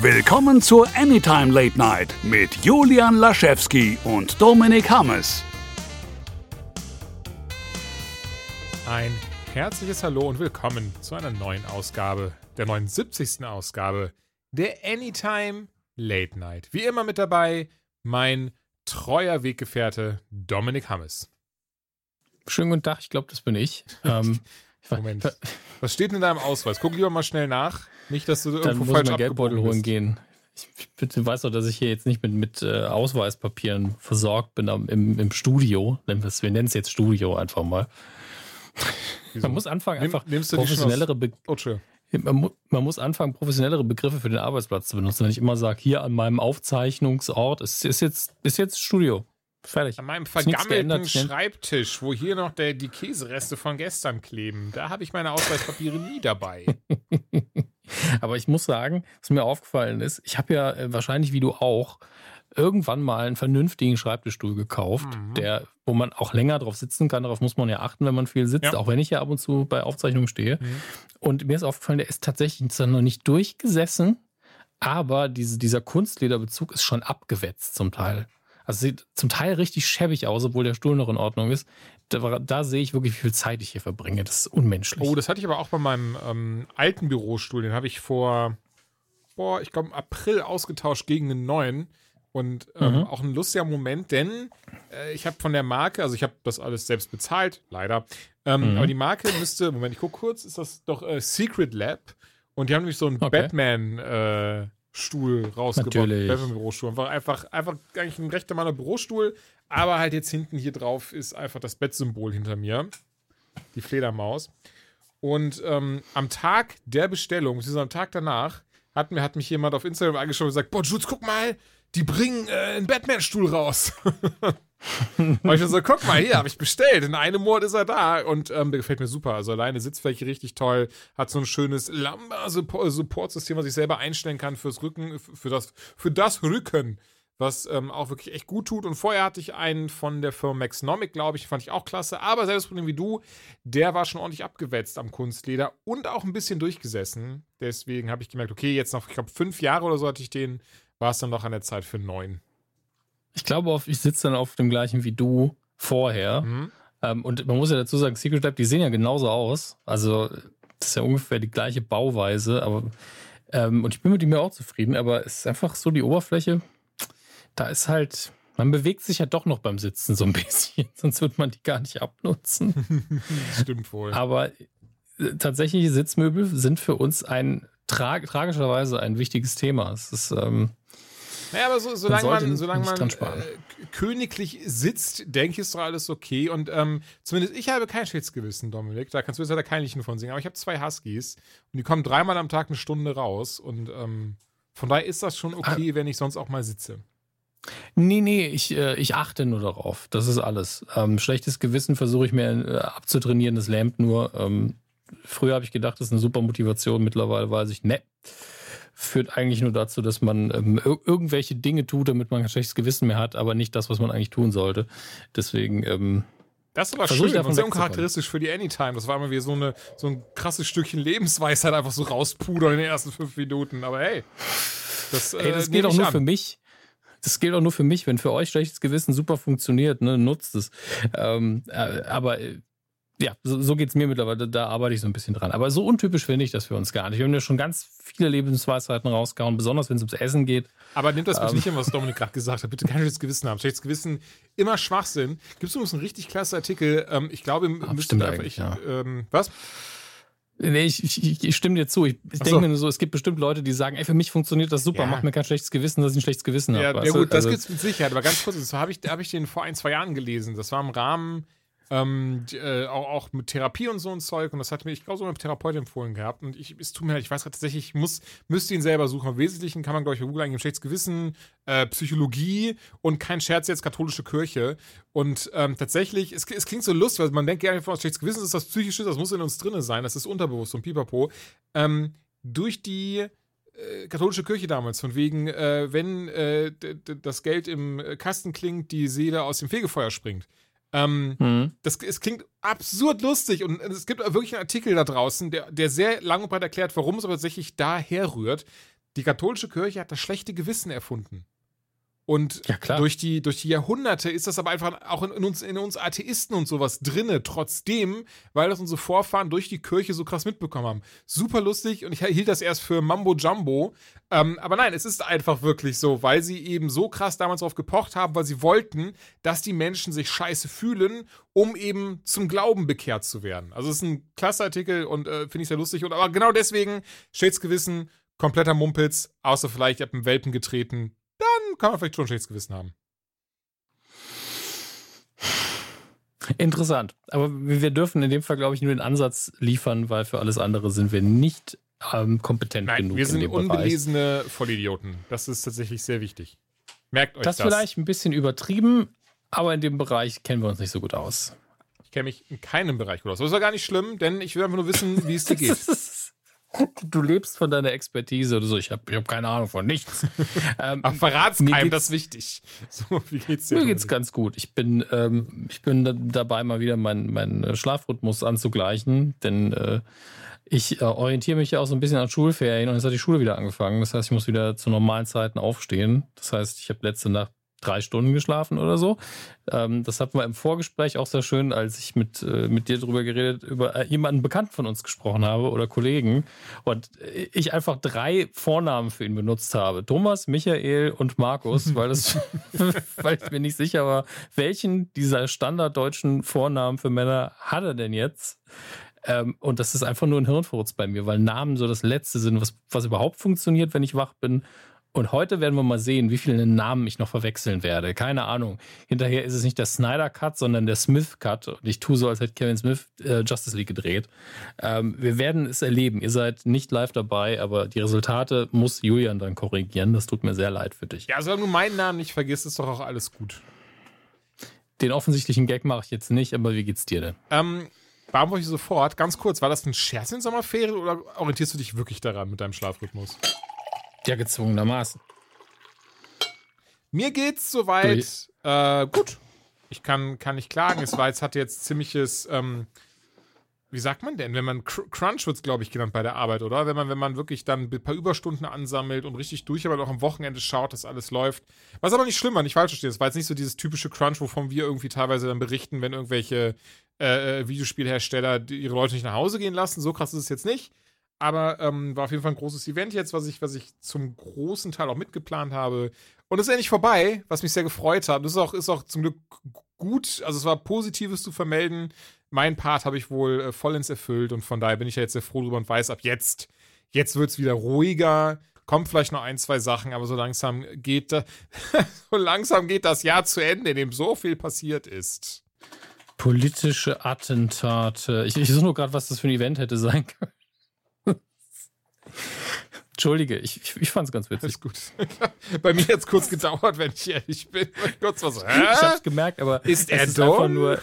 Willkommen zur Anytime Late Night mit Julian Laschewski und Dominik Hammes. Ein herzliches Hallo und willkommen zu einer neuen Ausgabe, der 79. Ausgabe der Anytime Late Night. Wie immer mit dabei mein treuer Weggefährte Dominik Hammes. Schönen guten Tag, ich glaube, das bin ich. Ähm, Moment. Was steht denn in deinem Ausweis? Guck lieber mal schnell nach. Nicht, dass du dann irgendwo muss falsch ich Geldbeutel holen gehen. Ich, ich weiß doch, dass ich hier jetzt nicht mit, mit äh, Ausweispapieren versorgt bin am, im, im Studio. Wir nennen es jetzt Studio einfach mal. Wieso? Man muss anfangen, Nimm- einfach professionellere, Be Oh, man, man muss anfangen, professionellere Begriffe für den Arbeitsplatz zu benutzen. Wenn ich immer sage, hier an meinem Aufzeichnungsort, es ist jetzt, ist jetzt Studio. Fertig. An meinem Ist vergammelten nenn- Schreibtisch, wo hier noch der, die Käsereste von gestern kleben, da habe ich meine Ausweispapiere nie dabei. Aber ich muss sagen, was mir aufgefallen ist, ich habe ja äh, wahrscheinlich wie du auch irgendwann mal einen vernünftigen Schreibtischstuhl gekauft, Mhm. der, wo man auch länger drauf sitzen kann. Darauf muss man ja achten, wenn man viel sitzt, Ja. auch wenn ich ja ab und zu bei Aufzeichnungen stehe. Mhm. Und mir ist aufgefallen, der ist tatsächlich zwar noch nicht durchgesessen, aber diese, dieser Kunstlederbezug ist schon abgewetzt zum Teil. Also sieht zum Teil richtig schäbig aus, obwohl der Stuhl noch in Ordnung ist. Da, da sehe ich wirklich, wie viel Zeit ich hier verbringe. Das ist unmenschlich. Oh, das hatte ich aber auch bei meinem ähm, alten Bürostuhl. Den habe ich vor, boah, ich glaube im April ausgetauscht gegen einen neuen. Und ähm, Mhm. auch ein lustiger Moment, denn äh, ich habe von der Marke, also ich habe das alles selbst bezahlt, leider. Ähm, Mhm. Aber die Marke müsste, Moment, ich gucke kurz, ist das doch äh, Secret Lab. Und die haben nämlich so einen Okay. Batman-Stuhl rausgebracht. Natürlich. Batman-Bürostuhl. Einfach, einfach, einfach eigentlich ein rechter Mann Bürostuhl, aber halt jetzt hinten hier drauf ist einfach das Bettsymbol hinter mir. Die Fledermaus. Und ähm, am Tag der Bestellung, beziehungsweise am Tag danach, hat, mir, hat mich jemand auf Instagram angeschaut und gesagt: Boah, Jules, guck mal, die bringen äh, einen Batman-Stuhl raus. und ich so: Guck mal, hier, habe ich bestellt. In einem Monat ist er da. Und ähm, der gefällt mir super. Also alleine Sitzfläche richtig toll. Hat so ein schönes Lumbar-Support-System, was ich selber einstellen kann fürs Rücken, für das, für das Rücken was ähm, auch wirklich echt gut tut. Und vorher hatte ich einen von der Firma Maxnomic, glaube ich, fand ich auch klasse. Aber selbes Problem wie du, der war schon ordentlich abgewetzt am Kunstleder und auch ein bisschen durchgesessen. Deswegen habe ich gemerkt, okay, jetzt noch, ich glaube, fünf Jahre oder so hatte ich den, war es dann noch an der Zeit für neuen. Ich glaube, auf, ich sitze dann auf dem gleichen wie du vorher. Mhm. Ähm, und man muss ja dazu sagen, Secret Lab, die sehen ja genauso aus. Also, das ist ja ungefähr die gleiche Bauweise. Aber, ähm, und ich bin mit ihm ja auch zufrieden. Aber es ist einfach so die Oberfläche. Da ist halt, man bewegt sich ja doch noch beim Sitzen so ein bisschen. Sonst wird man die gar nicht abnutzen. Stimmt wohl. Aber äh, tatsächlich, Sitzmöbel sind für uns ein tra tragischerweise ein wichtiges Thema. Es ist, ähm, Naja, aber so, solange man, nicht solange man äh, königlich sitzt, denke ich, ist doch alles okay. Und ähm, zumindest ich habe kein schlechtes Gewissen, Dominik. Da kannst du jetzt leider kein Liedchen von singen. Aber ich habe zwei Huskies und die kommen dreimal am Tag eine Stunde raus. Und ähm, von daher ist das schon okay, Ah. wenn ich sonst auch mal sitze. Nee, nee, ich, äh, ich achte nur darauf. Das ist alles. Ähm, schlechtes Gewissen versuche ich mir äh, abzutrainieren, das lähmt nur. Ähm, früher habe ich gedacht, das ist eine super Motivation. Mittlerweile weiß ich, ne. Führt eigentlich nur dazu, dass man ähm, ir irgendwelche Dinge tut, damit man kein schlechtes Gewissen mehr hat, aber nicht das, was man eigentlich tun sollte. Deswegen, ähm, Das ist aber schön sehr uncharakteristisch für die Anytime. Das war immer wie so, eine, so ein krasses Stückchen Lebensweisheit einfach so rauspudern in den ersten fünf Minuten. Aber hey, das, das äh, gilt nehme auch ich nur an. für mich. Das gilt auch nur für mich. Wenn für euch schlechtes Gewissen super funktioniert, ne, nutzt es. Ähm, äh, aber äh, ja, so, so geht es mir mittlerweile. Da arbeite ich so ein bisschen dran. Aber so untypisch finde ich das für uns gar nicht. Wir haben ja schon ganz viele Lebensweisheiten rausgehauen, besonders wenn es ums Essen geht. Aber nimmt das bitte Ähm. nicht hin, was Dominik gerade gesagt hat. Bitte kein schlechtes Gewissen haben. Schlechtes Gewissen, immer Schwachsinn. Gibt es übrigens einen richtig klasse Artikel. Ähm, ich glaube, im Ah, müsste einfach, ich, ja. ähm, was? Nee, ich, ich, ich stimme dir zu. Ich, ich Ach denke so. mir nur so, es gibt bestimmt Leute, die sagen, ey, für mich funktioniert das super, Ja. macht mir kein schlechtes Gewissen, dass ich ein schlechtes Gewissen Ja, habe. ja weißt du? gut, das Also- gibt's mit Sicherheit. Aber ganz kurz, das habe ich, hab ich den vor ein, zwei Jahren gelesen. Das war im Rahmen ähm, die, äh, auch, auch mit Therapie und so ein Zeug. Und das hat mir, ich glaube, so eine Therapeutin empfohlen gehabt. Und ich, es tut mir leid, ich weiß gerade tatsächlich, ich muss, müsste ihn selber suchen. Im Wesentlichen kann man, glaube ich, bei Google eingeben, schlechtes Gewissen, äh, Psychologie und kein Scherz jetzt katholische Kirche. Und ähm, tatsächlich, es, es klingt so lustig, weil man denkt gerne von schlechtes Gewissen ist das Psychische, das muss in uns drinne sein, das ist unterbewusst und pipapo. Ähm, durch die äh, katholische Kirche damals, von wegen, äh, wenn äh, das Geld im äh, Kasten klingt, die Seele aus dem Fegefeuer springt. Ähm, Hm. das, es klingt absurd lustig und es gibt wirklich einen Artikel da draußen, der, der sehr lang und breit erklärt, warum es aber tatsächlich daher rührt. die katholische Kirche hat das schlechte Gewissen erfunden. Und Ja, durch die, durch die Jahrhunderte ist das aber einfach auch in, uns, in uns Atheisten und sowas drinne, trotzdem, weil das unsere Vorfahren durch die Kirche so krass mitbekommen haben. Super lustig und ich hielt das erst für Mambo Jumbo. Ähm, aber nein, es ist einfach wirklich so, weil sie eben so krass damals darauf gepocht haben, weil sie wollten, dass die Menschen sich scheiße fühlen, um eben zum Glauben bekehrt zu werden. Also es ist ein klasse Artikel und äh, finde ich sehr lustig. Und aber genau deswegen, stets Gewissen, kompletter Mumpitz, außer vielleicht, habt einen Welpen getreten, kann man vielleicht schon ein schlechtes Gewissen haben. Interessant. Aber wir dürfen in dem Fall, glaube ich, nur den Ansatz liefern, weil für alles andere sind wir nicht ähm, kompetent Nein, genug wir in sind dem Bereich. unbelesene Vollidioten. Das ist tatsächlich sehr wichtig. Merkt euch Das das. vielleicht ein bisschen übertrieben, aber in dem Bereich kennen wir uns nicht so gut aus. Ich kenne mich in keinem Bereich gut aus. Das ist ja gar nicht schlimm, denn ich will einfach nur wissen, wie es dir geht. Du lebst von deiner Expertise oder so. Ich habe ich hab keine Ahnung von nichts. ähm, Aber verrat's keinem, das ist wichtig. So, wie geht's dir? Mir geht's ganz gut. Ich bin, ähm, ich bin da- dabei, mal wieder meinen meinen Schlafrhythmus anzugleichen, denn äh, ich äh, orientiere mich ja auch so ein bisschen an Schulferien und jetzt hat die Schule wieder angefangen. Das heißt, ich muss wieder zu normalen Zeiten aufstehen. Das heißt, ich habe letzte Nacht drei Stunden geschlafen oder so. Ähm, das hatten wir im Vorgespräch auch sehr schön, als ich mit, äh, mit dir drüber geredet, über äh, jemanden bekannt von uns gesprochen habe oder Kollegen und ich einfach drei Vornamen für ihn benutzt habe. Thomas, Michael und Markus, weil, das, weil ich mir nicht sicher war, welchen dieser standarddeutschen Vornamen für Männer hat er denn jetzt? Ähm, und das ist einfach nur ein Hirnfurz bei mir, weil Namen so das Letzte sind, was, was überhaupt funktioniert, wenn ich wach bin. Und heute werden wir mal sehen, wie viele Namen ich noch verwechseln werde. Keine Ahnung. Hinterher ist es nicht der Snyder Cut, sondern der Smith Cut. Und ich tue so, als hätte Kevin Smith äh, Justice League gedreht. Ähm, wir werden es erleben. Ihr seid nicht live dabei, aber die Resultate muss Julian dann korrigieren. Das tut mir sehr leid für dich. Ja, solange du meinen Namen nicht vergisst, ist doch auch alles gut. Den offensichtlichen Gag mache ich jetzt nicht, aber wie geht's dir denn? Ähm, ich sofort. Ganz kurz, war das ein Scherz in Sommerferien oder orientierst du dich wirklich daran mit deinem Schlafrhythmus? Ja, gezwungenermaßen. Mir geht's soweit äh, gut. Ich kann, kann nicht klagen. Es war jetzt, hatte jetzt ziemliches, ähm, wie sagt man denn, wenn man Cr Crunch wird's, glaube ich, genannt bei der Arbeit, oder? Wenn man, wenn man wirklich dann ein paar Überstunden ansammelt und richtig durch, aber auch am Wochenende schaut, dass alles läuft. Was aber nicht schlimm war, nicht falsch verstehen. Es war jetzt nicht so dieses typische Crunch, wovon wir irgendwie teilweise dann berichten, wenn irgendwelche äh, äh, Videospielhersteller ihre Leute nicht nach Hause gehen lassen. So krass ist es jetzt nicht. Aber ähm, war auf jeden Fall ein großes Event jetzt, was ich, was ich zum großen Teil auch mitgeplant habe. Und es ist endlich vorbei, was mich sehr gefreut hat. Das ist auch, ist auch zum Glück gut. Also es war Positives zu vermelden. Mein Part habe ich wohl äh, vollends erfüllt und von daher bin ich ja jetzt sehr froh drüber und weiß, ab jetzt, jetzt wird es wieder ruhiger. Kommt vielleicht noch ein, zwei Sachen, aber so langsam geht da, so langsam geht das Jahr zu Ende, in dem so viel passiert ist. Politische Attentate. Ich, ich suche nur gerade, was das für ein Event hätte sein können. Entschuldige, ich, ich, ich fand es ganz witzig. Alles gut. Bei mir hat es kurz gedauert, wenn ich ehrlich bin. Kurz was. Ich Hä? hab's gemerkt, aber Ist es er ist dumm? einfach nur,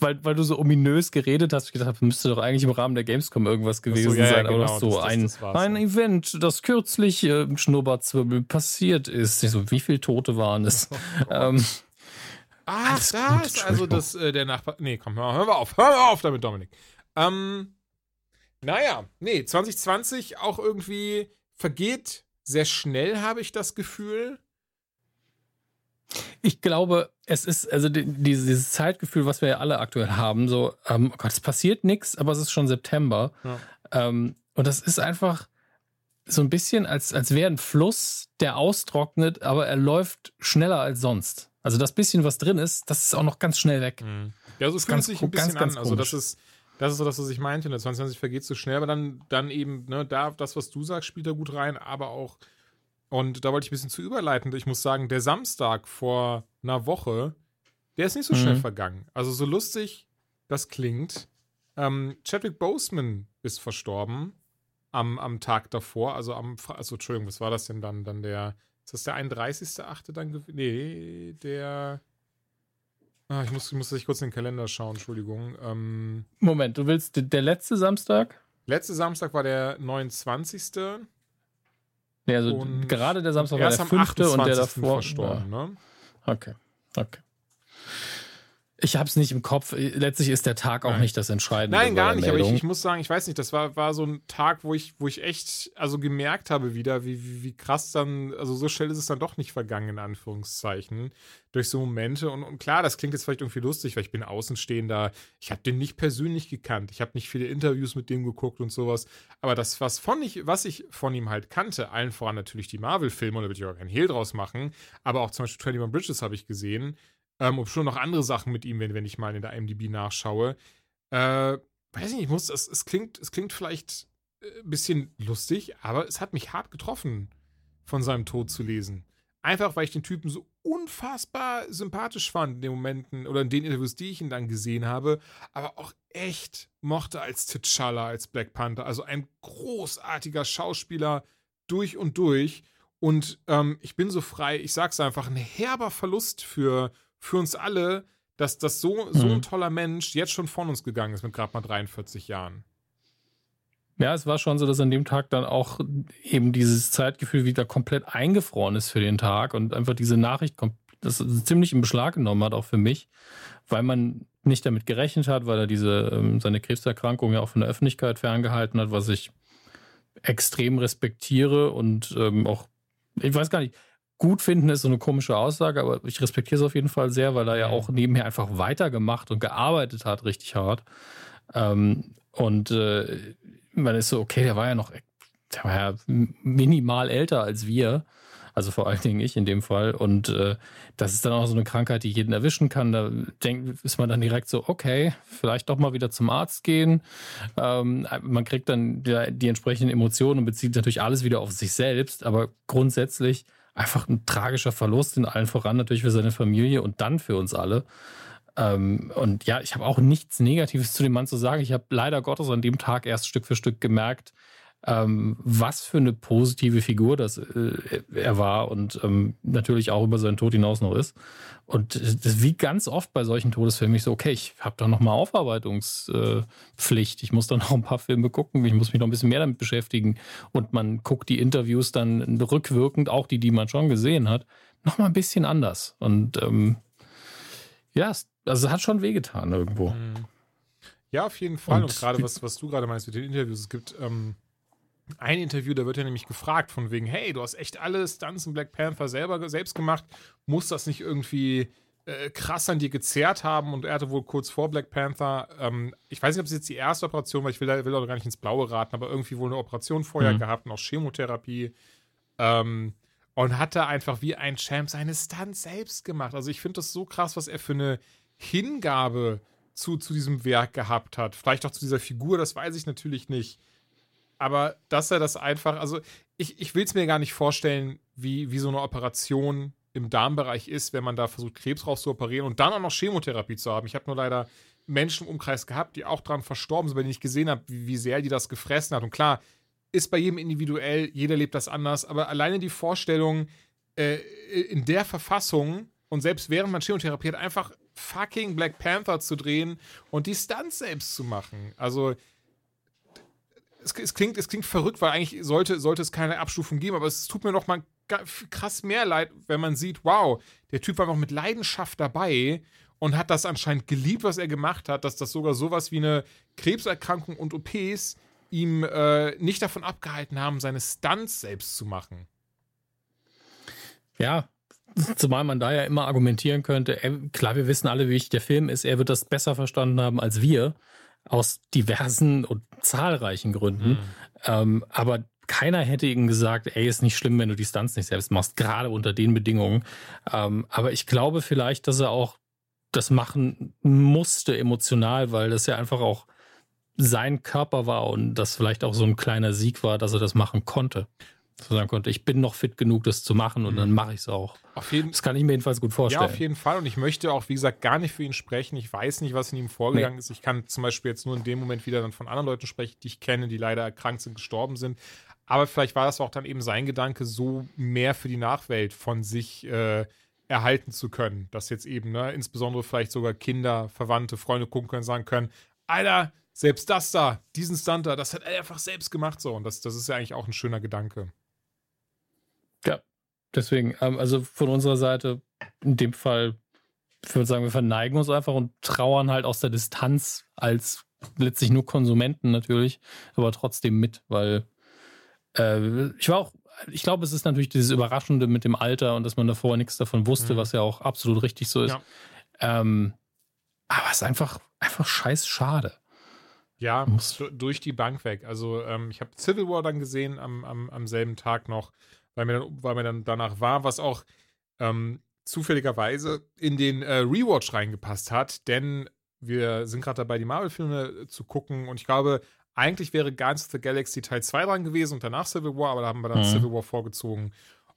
weil, weil du so ominös geredet hast, ich gedacht, müsste doch eigentlich im Rahmen der Gamescom irgendwas gewesen ja, ja, sein, aber genau, doch so das- das- ein, das ein ja. Event, das kürzlich äh, im Schnurrbartzwirbel passiert ist. Ich so, wie viele Tote waren es? ähm, Ach, Alles da gut, ist also das, äh, der Nachbar. Nee, komm, hör, hör mal auf. Hör mal auf damit, Dominik. Ähm, naja, nee, 2020 auch irgendwie vergeht sehr schnell, habe ich das Gefühl. Ich glaube, es ist, also die, dieses, Zeitgefühl, was wir ja alle aktuell haben, so, ähm, oh Gott, es passiert nichts, aber es ist schon September. Ja. Ähm, und das ist einfach so ein bisschen, als, als wäre ein Fluss, der austrocknet, aber er läuft schneller als sonst. Also das bisschen, was drin ist, das ist auch noch ganz schnell weg. Ja, so ist fühlt ganz sich ein bisschen ganz, ganz an. Also, das ist, das ist so das, was ich meinte. Ne? 2020 vergeht so schnell, aber dann, dann eben, ne, da, das, was du sagst, spielt da gut rein, aber auch, und da wollte ich ein bisschen zu überleiten. Ich muss sagen, der Samstag vor einer Woche, der ist nicht so schnell Mhm. vergangen. Also, so lustig das klingt. Ähm, Chadwick Boseman ist verstorben am, am Tag davor, also am, also Entschuldigung, was war das denn dann? Dann der, ist das der 31.8. dann gewesen? Nee, der, ah, ich muss, ich muss kurz in den Kalender schauen, Entschuldigung. Ähm, Moment, du willst der letzte Samstag? letzte Samstag war der 29. Nee, also Und gerade der Samstag war der am fünfte und der 28. davor. verstorben, ne? Ja. Okay, okay. Ich habe es nicht im Kopf. Letztlich ist der Tag auch Nein. nicht das Entscheidende. Nein, gar nicht. Aber ich, ich muss sagen, ich weiß nicht, das war, war so ein Tag, wo ich, wo ich echt also gemerkt habe wieder, wie, wie, wie krass dann, also so schnell ist es dann doch nicht vergangen, in Anführungszeichen, durch so Momente. Und, und klar, das klingt jetzt vielleicht irgendwie lustig, weil ich bin Außenstehender. Ich habe den nicht persönlich gekannt. Ich habe nicht viele Interviews mit dem geguckt und sowas. Aber das, was, von ich, was ich von ihm halt kannte, allen voran natürlich die Marvel-Filme, und da würde ich auch keinen Hehl draus machen, aber auch zum Beispiel 21 Bridges habe ich gesehen. Ähm, ob schon noch andere Sachen mit ihm, wenn, wenn ich mal in der IMDb nachschaue. Äh, weiß ich nicht, ich muss, es, es, klingt, es klingt vielleicht äh, ein bisschen lustig, aber es hat mich hart getroffen, von seinem Tod zu lesen. Einfach, weil ich den Typen so unfassbar sympathisch fand in den Momenten oder in den Interviews, die ich ihn dann gesehen habe, aber auch echt mochte als T'Challa, als Black Panther. Also ein großartiger Schauspieler durch und durch. Und ähm, ich bin so frei, ich sag's einfach, ein herber Verlust für, für uns alle, dass, dass so, so ein Mhm. toller Mensch jetzt schon von uns gegangen ist mit gerade mal 43 Jahren. Ja, es war schon so, dass an dem Tag dann auch eben dieses Zeitgefühl wieder komplett eingefroren ist für den Tag und einfach diese Nachricht das ziemlich in Beschlag genommen hat, auch für mich, weil man nicht damit gerechnet hat, weil er diese ähm, seine Krebserkrankung ja auch von der Öffentlichkeit ferngehalten hat, was ich extrem respektiere und ähm, auch, ich weiß gar nicht, gut finden ist so eine komische Aussage, aber ich respektiere es auf jeden Fall sehr, weil er ja auch nebenher einfach weitergemacht und gearbeitet hat, richtig hart. Ähm, und äh, man ist so, okay, der war ja noch, der war ja minimal älter als wir. Also vor allen Dingen ich in dem Fall. Und äh, das ist dann auch so eine Krankheit, die jeden erwischen kann. Da denk, ist man dann direkt so, okay, vielleicht doch mal wieder zum Arzt gehen. Ähm, man kriegt dann die, die entsprechenden Emotionen und bezieht natürlich alles wieder auf sich selbst. Aber grundsätzlich einfach ein tragischer Verlust in allen voran natürlich für seine Familie und dann für uns alle. Ähm, und ja, ich habe auch nichts Negatives zu dem Mann zu sagen. Ich habe leider Gottes an dem Tag erst Stück für Stück gemerkt, ähm, was für eine positive Figur das äh, er war und ähm, natürlich auch über seinen Tod hinaus noch ist. Und das, wie ganz oft bei solchen Todesfilmen, ich so, okay, ich habe da noch mal Aufarbeitungspflicht. Ich muss dann noch ein paar Filme gucken, ich muss mich noch ein bisschen mehr damit beschäftigen. Und man guckt die Interviews dann rückwirkend, auch die, die man schon gesehen hat, noch mal ein bisschen anders. Und ähm, ja, es, also es hat schon wehgetan irgendwo. Mhm. Ja, auf jeden Fall. Und, Und gerade was, was du gerade meinst mit den Interviews, es gibt ähm, ein Interview, da wird er nämlich gefragt von wegen, hey, du hast echt alle Stunts in Black Panther selber selbst gemacht, muss das nicht irgendwie äh, krass an dir gezerrt haben? Und er hatte wohl kurz vor Black Panther, ähm, ich weiß nicht, ob es jetzt die erste Operation war, ich will, da- will auch gar nicht ins Blaue raten, aber irgendwie wohl eine Operation vorher Mhm. gehabt und auch Chemotherapie. Ähm, und hat da einfach wie ein Champ seine Stunts selbst gemacht. Also ich finde das so krass, was er für eine Hingabe zu, zu diesem Werk gehabt hat. Vielleicht auch zu dieser Figur, das weiß ich natürlich nicht. Aber dass er das einfach, also ich, ich will es mir gar nicht vorstellen, wie, wie so eine Operation im Darmbereich ist, wenn man da versucht, Krebs rauszuoperieren und dann auch noch Chemotherapie zu haben. Ich habe nur leider Menschen im Umkreis gehabt, die auch dran verstorben sind, bei denen ich gesehen habe, wie, wie sehr die das gefressen hat. Und klar, ist bei jedem individuell, jeder lebt das anders, aber alleine die Vorstellung, äh, in der Verfassung und selbst während man Chemotherapie hat, einfach fucking Black Panther zu drehen und die Stunts selbst zu machen. Also es, es, klingt, es klingt verrückt, weil eigentlich sollte, sollte es keine Abstufung geben, aber es tut mir noch mal krass mehr leid, wenn man sieht, wow, der Typ war noch mit Leidenschaft dabei und hat das anscheinend geliebt, was er gemacht hat, dass das sogar sowas wie eine Krebserkrankung und OPs ihm äh, nicht davon abgehalten haben, seine Stunts selbst zu machen. Ja, zumal man da ja immer argumentieren könnte, klar, wir wissen alle, wie wichtig der Film ist, er wird das besser verstanden haben als wir, aus diversen und zahlreichen Gründen. Ähm, aber keiner hätte ihm gesagt, ey, ist nicht schlimm, wenn du die Stunts nicht selbst machst, gerade unter den Bedingungen. Ähm, aber ich glaube vielleicht, dass er auch das machen musste emotional, weil das ja einfach auch sein Körper war und das vielleicht auch so ein kleiner Sieg war, dass er das machen konnte. Dass er sagen konnte, ich bin noch fit genug, das zu machen und dann mache ich es auch. Auf jeden Das kann ich mir jedenfalls gut Ja, vorstellen. auf jeden Fall. Und ich möchte auch, wie gesagt, gar nicht für ihn sprechen. Ich weiß nicht, was in ihm vorgegangen ist. Ich kann zum Beispiel jetzt nur in dem Moment wieder dann von anderen Leuten sprechen, die ich kenne, die leider erkrankt sind, gestorben sind. Aber vielleicht war das auch dann eben sein Gedanke, so mehr für die Nachwelt von sich äh, erhalten zu können. Dass jetzt eben, ne, insbesondere vielleicht sogar Kinder, Verwandte, Freunde gucken können, sagen können, Alter, selbst das da, diesen Stunt da, das hat er einfach selbst gemacht so. Und das, das ist ja eigentlich auch ein schöner Gedanke. Deswegen, ähm, also von unserer Seite in dem Fall ich würde sagen, wir verneigen uns einfach und trauern halt aus der Distanz als letztlich nur Konsumenten natürlich, aber trotzdem mit, weil äh, ich war auch, ich glaube, es ist natürlich dieses Überraschende mit dem Alter und dass man davor nichts davon wusste, mhm. was ja auch absolut richtig so ist. Ja. Ähm, aber es ist einfach, einfach scheiß schade. Ja, durch die Bank weg. Also ähm, ich habe Civil War dann gesehen am, am, am selben Tag noch, weil mir dann, weil mir dann danach war, was auch ähm, zufälligerweise in den äh, Rewatch reingepasst hat, denn wir sind gerade dabei, die Marvel-Filme zu gucken und ich glaube, eigentlich wäre Guardians of the Galaxy Teil 2 dran gewesen und danach Civil War, aber da haben wir dann mhm. Civil War vorgezogen.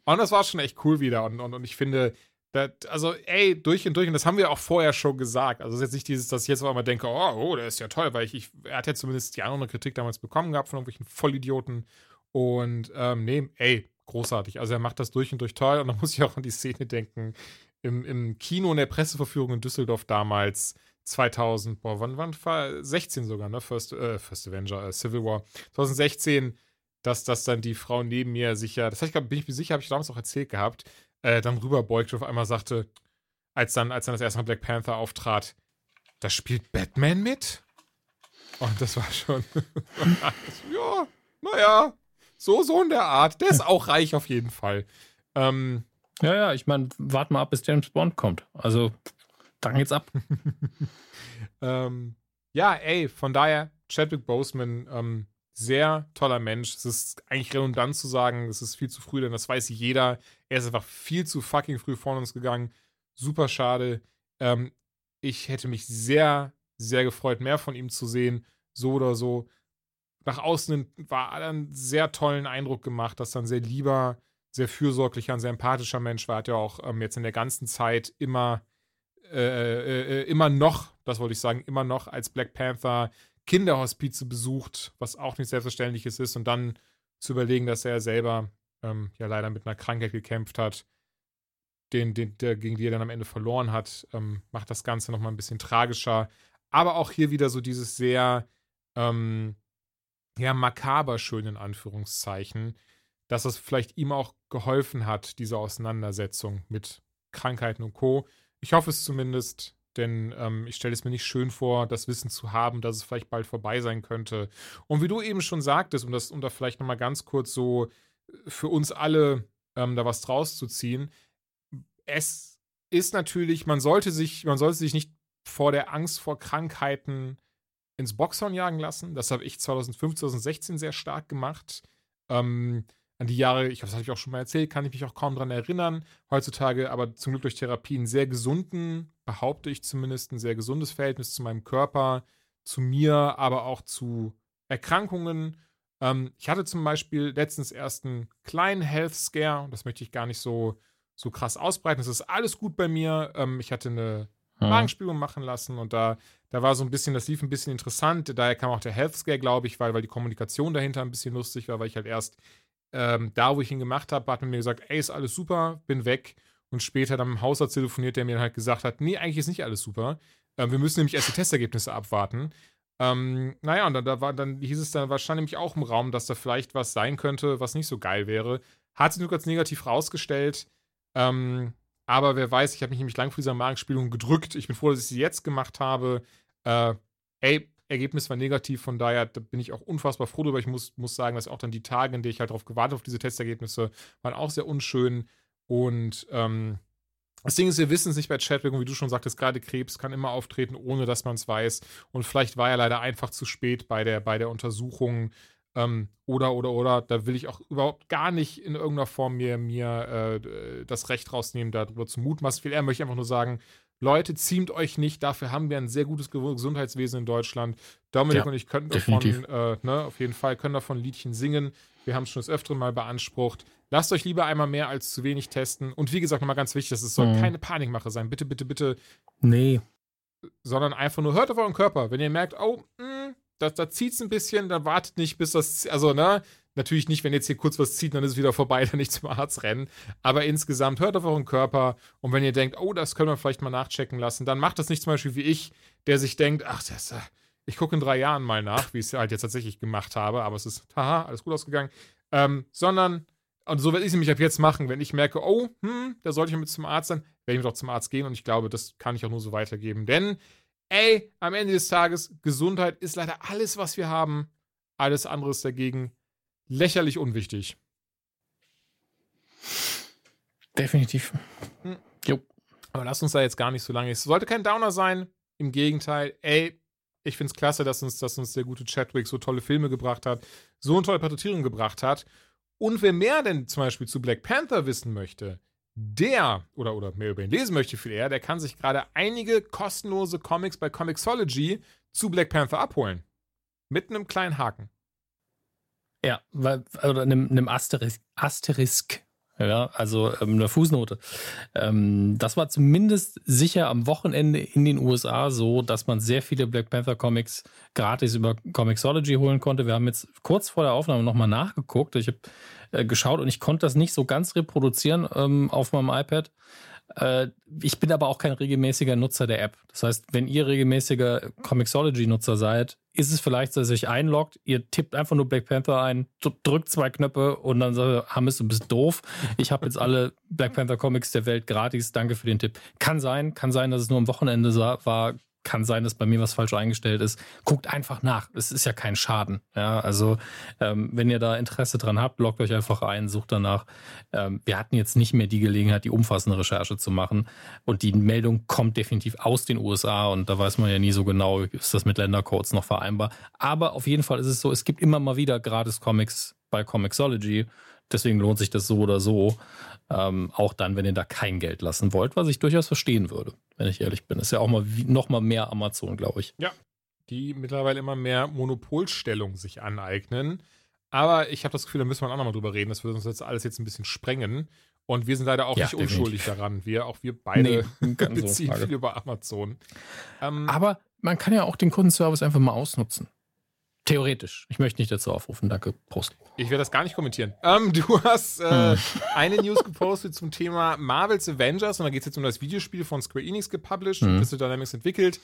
Und das war schon echt cool wieder und, und, und ich finde, das, also, ey, durch und durch, und das haben wir auch vorher schon gesagt. Also, es ist jetzt nicht dieses, dass ich jetzt auf einmal denke, oh, oh, der ist ja toll, weil ich, ich er hat ja zumindest die andere Kritik damals bekommen gehabt von irgendwelchen Vollidioten. Und, ähm, nee, ey, großartig. Also, er macht das durch und durch toll. Und da muss ich auch an die Szene denken, im, im Kino in der Presseverführung in Düsseldorf damals, 2000, boah, wann, wann war 16 sogar, ne? First, äh, First Avenger, äh, Civil War. 2016, dass das dann die Frau neben mir sicher, das ich, bin ich mir sicher, habe ich damals auch erzählt gehabt, äh, dann rüberbeugte und auf einmal sagte, als dann, als dann das erste Mal Black Panther auftrat, da spielt Batman mit? Und das war schon, ja, naja, so, so in der Art. Der ist auch reich auf jeden Fall. Ähm, ja, ja, ich meine, warte mal ab, bis James Bond kommt. Also, dann geht's ab. ähm, ja, ey, von daher, Chadwick Boseman, ähm, sehr toller Mensch. Es ist eigentlich redundant zu sagen, es ist viel zu früh, denn das weiß jeder. Er ist einfach viel zu fucking früh vor uns gegangen. Super schade. Ähm, ich hätte mich sehr, sehr gefreut, mehr von ihm zu sehen. So oder so. Nach außen war einen sehr tollen Eindruck gemacht, dass er ein sehr lieber, sehr fürsorglicher, ein sehr empathischer Mensch war. Hat ja auch ähm, jetzt in der ganzen Zeit immer, äh, äh, äh immer noch, das wollte ich sagen, immer noch als Black Panther Kinderhospize besucht, was auch nicht selbstverständliches ist, und dann zu überlegen, dass er selber ähm, ja leider mit einer Krankheit gekämpft hat, den, den, der, gegen die er dann am Ende verloren hat, ähm, macht das Ganze nochmal ein bisschen tragischer. Aber auch hier wieder so dieses sehr, ähm, ja, makaber schön in Anführungszeichen, dass es vielleicht ihm auch geholfen hat, diese Auseinandersetzung mit Krankheiten und Co. Ich hoffe es zumindest, denn ähm, ich stelle es mir nicht schön vor, das Wissen zu haben, dass es vielleicht bald vorbei sein könnte. Und wie du eben schon sagtest, um das um da vielleicht nochmal ganz kurz so äh, für uns alle ähm, da was draus zu ziehen, es ist natürlich, man sollte sich, man sollte sich nicht vor der Angst vor Krankheiten ins Boxhorn jagen lassen. Das habe ich 2015, 2016 sehr stark gemacht. Ähm, an die Jahre, ich das habe ich auch schon mal erzählt, kann ich mich auch kaum dran erinnern. Heutzutage aber zum Glück durch Therapie einen sehr gesunden, behaupte ich zumindest, ein sehr gesundes Verhältnis zu meinem Körper, zu mir, aber auch zu Erkrankungen. Ähm, ich hatte zum Beispiel letztens erst einen kleinen Health Scare, das möchte ich gar nicht so, so krass ausbreiten. Es ist alles gut bei mir. Ähm, ich hatte eine hm. Magenspiegelung machen lassen und da, da war so ein bisschen, das lief ein bisschen interessant. Daher kam auch der Health Scare, glaube ich, weil, weil die Kommunikation dahinter ein bisschen lustig war, weil ich halt erst ähm, da, wo ich ihn gemacht habe, hat man mir gesagt, ey, ist alles super, bin weg. Und später dann dem Hausarzt telefoniert, der mir halt gesagt hat, nee, eigentlich ist nicht alles super. Ähm, wir müssen nämlich erst die Testergebnisse abwarten. Ähm, naja, und dann, da war, dann hieß es dann wahrscheinlich auch im Raum, dass da vielleicht was sein könnte, was nicht so geil wäre. Hat sich nur ganz negativ rausgestellt. Ähm, aber wer weiß, ich habe mich nämlich lang vor dieser Magenspielung gedrückt. Ich bin froh, dass ich sie jetzt gemacht habe. Äh, ey, Ergebnis war negativ, von daher da bin ich auch unfassbar froh darüber. Ich muss, muss sagen, dass auch dann die Tage, in denen ich halt darauf gewartet auf diese Testergebnisse, waren auch sehr unschön. Und ähm, das Ding ist, wir wissen es nicht bei Chadwick und wie du schon sagtest, gerade Krebs kann immer auftreten, ohne dass man es weiß. Und vielleicht war er leider einfach zu spät bei der, bei der Untersuchung. Ähm, oder, oder, oder, da will ich auch überhaupt gar nicht in irgendeiner Form mir, mir äh, das Recht rausnehmen, darüber zu mutmaßen. Viel eher möchte ich einfach nur sagen, Leute, ziemt euch nicht, dafür haben wir ein sehr gutes Gesundheitswesen in Deutschland. Dominik ja, und ich könnten davon, äh, ne, auf jeden Fall, können davon Liedchen singen. Wir haben es schon das Öfteren mal beansprucht. Lasst euch lieber einmal mehr als zu wenig testen. Und wie gesagt, nochmal ganz wichtig, das soll mhm. keine Panikmache sein. Bitte, bitte, bitte. Nee. Sondern einfach nur hört auf euren Körper. Wenn ihr merkt, oh, mh, hm, da, da zieht es ein bisschen, dann wartet nicht, bis das, also, ne, Natürlich nicht, wenn jetzt hier kurz was zieht, dann ist es wieder vorbei, dann nicht zum Arzt rennen. Aber insgesamt hört auf euren Körper und wenn ihr denkt, oh, das können wir vielleicht mal nachchecken lassen, dann macht das nicht zum Beispiel wie ich, der sich denkt, ach, das, äh, ich gucke in drei Jahren mal nach, wie ich es halt jetzt tatsächlich gemacht habe, aber es ist, haha, alles gut ausgegangen. Ähm, sondern Und so werde ich es nämlich ab jetzt machen, wenn ich merke, oh, hm, da sollte ich mit zum Arzt sein, werde ich doch zum Arzt gehen und ich glaube, das kann ich auch nur so weitergeben. Denn, ey, am Ende des Tages, Gesundheit ist leider alles, was wir haben. Alles andere ist dagegen lächerlich unwichtig. Definitiv. Hm. Jo. Aber lass uns da jetzt gar nicht so lange. Es sollte kein Downer sein. Im Gegenteil, ey, ich finde es klasse, dass uns, dass uns der gute Chadwick so tolle Filme gebracht hat, so eine tolle Porträtierung gebracht hat. Und wer mehr denn zum Beispiel zu Black Panther wissen möchte, der oder, oder mehr über ihn lesen möchte viel eher, der kann sich gerade einige kostenlose Comics bei Comixology zu Black Panther abholen. Mit einem kleinen Haken. Ja, weil, oder einem, einem Asterisk, Asterisk ja, also ähm, eine Fußnote. Ähm, das war zumindest sicher am Wochenende in den USA so, dass man sehr viele Black Panther Comics gratis über Comixology holen konnte. Wir haben jetzt kurz vor der Aufnahme nochmal nachgeguckt. Ich habe äh, geschaut und ich konnte das nicht so ganz reproduzieren ähm, auf meinem iPad. Äh, ich bin aber auch kein regelmäßiger Nutzer der App. Das heißt, wenn ihr regelmäßiger Comixology-Nutzer seid, ist es vielleicht, dass ihr euch einloggt, ihr tippt einfach nur Black Panther ein, drückt zwei Knöpfe und dann sagt ihr, Hammes, du bist doof. Ich habe jetzt alle Black Panther Comics der Welt gratis. Danke für den Tipp. Kann sein, kann sein, dass es nur am Wochenende war, kann sein, dass bei mir was falsch eingestellt ist. Guckt einfach nach. Es ist ja kein Schaden. Ja, also ähm, wenn ihr da Interesse dran habt, loggt euch einfach ein, sucht danach. Ähm, wir hatten jetzt nicht mehr die Gelegenheit, die umfassende Recherche zu machen. Und die Meldung kommt definitiv aus den USA und da weiß man ja nie so genau, ist das mit Ländercodes noch vereinbar. Aber auf jeden Fall ist es so, es gibt immer mal wieder gratis Comics bei Comixology. Deswegen lohnt sich das so oder so. Ähm, auch dann, wenn ihr da kein Geld lassen wollt, was ich durchaus verstehen würde, wenn ich ehrlich bin. Ist ja auch mal wie, noch mal mehr Amazon, glaube ich. Ja, die mittlerweile immer mehr Monopolstellung sich aneignen. Aber ich habe das Gefühl, da müssen wir auch noch mal drüber reden. Das würde uns jetzt alles jetzt ein bisschen sprengen. Und wir sind leider auch ja, nicht definitiv. unschuldig daran. Wir, auch wir beide nee, beziehen so viel über Amazon. Ähm, Aber man kann ja auch den Kundenservice einfach mal ausnutzen. Theoretisch. Ich möchte nicht dazu aufrufen. Danke. Prost. Ich werde das gar nicht kommentieren. Ähm, du hast äh, hm. eine News gepostet zum Thema Marvel's Avengers und da geht es jetzt um das Videospiel von Square Enix gepublished hm. und Crystal Dynamics entwickelt.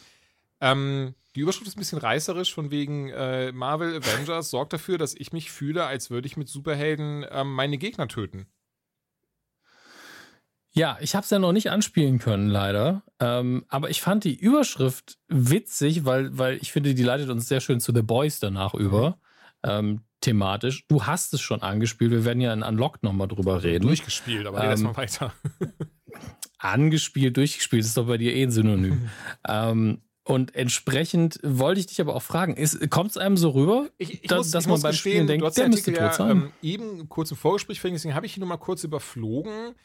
Ähm, die Überschrift ist ein bisschen reißerisch, von wegen äh, Marvel Avengers sorgt dafür, dass ich mich fühle, als würde ich mit Superhelden ähm, meine Gegner töten. Ja, ich habe es ja noch nicht anspielen können, leider. Ähm, aber ich fand die Überschrift witzig, weil, weil ich finde, die leitet uns sehr schön zu The Boys danach über. Ähm, thematisch. Du hast es schon angespielt. Wir werden ja in Unlocked nochmal drüber reden. Durchgespielt, aber ähm, erstmal weiter. angespielt, durchgespielt ist doch bei dir eh ein Synonym. ähm, und entsprechend wollte ich dich aber auch fragen, kommt es einem so rüber, ich, ich da, muss, dass man beim gestehen, Spielen denkt, der müsste tot sein? Ähm, eben kurz im Vorgespräch, deswegen habe ich ihn nur mal kurz überflogen.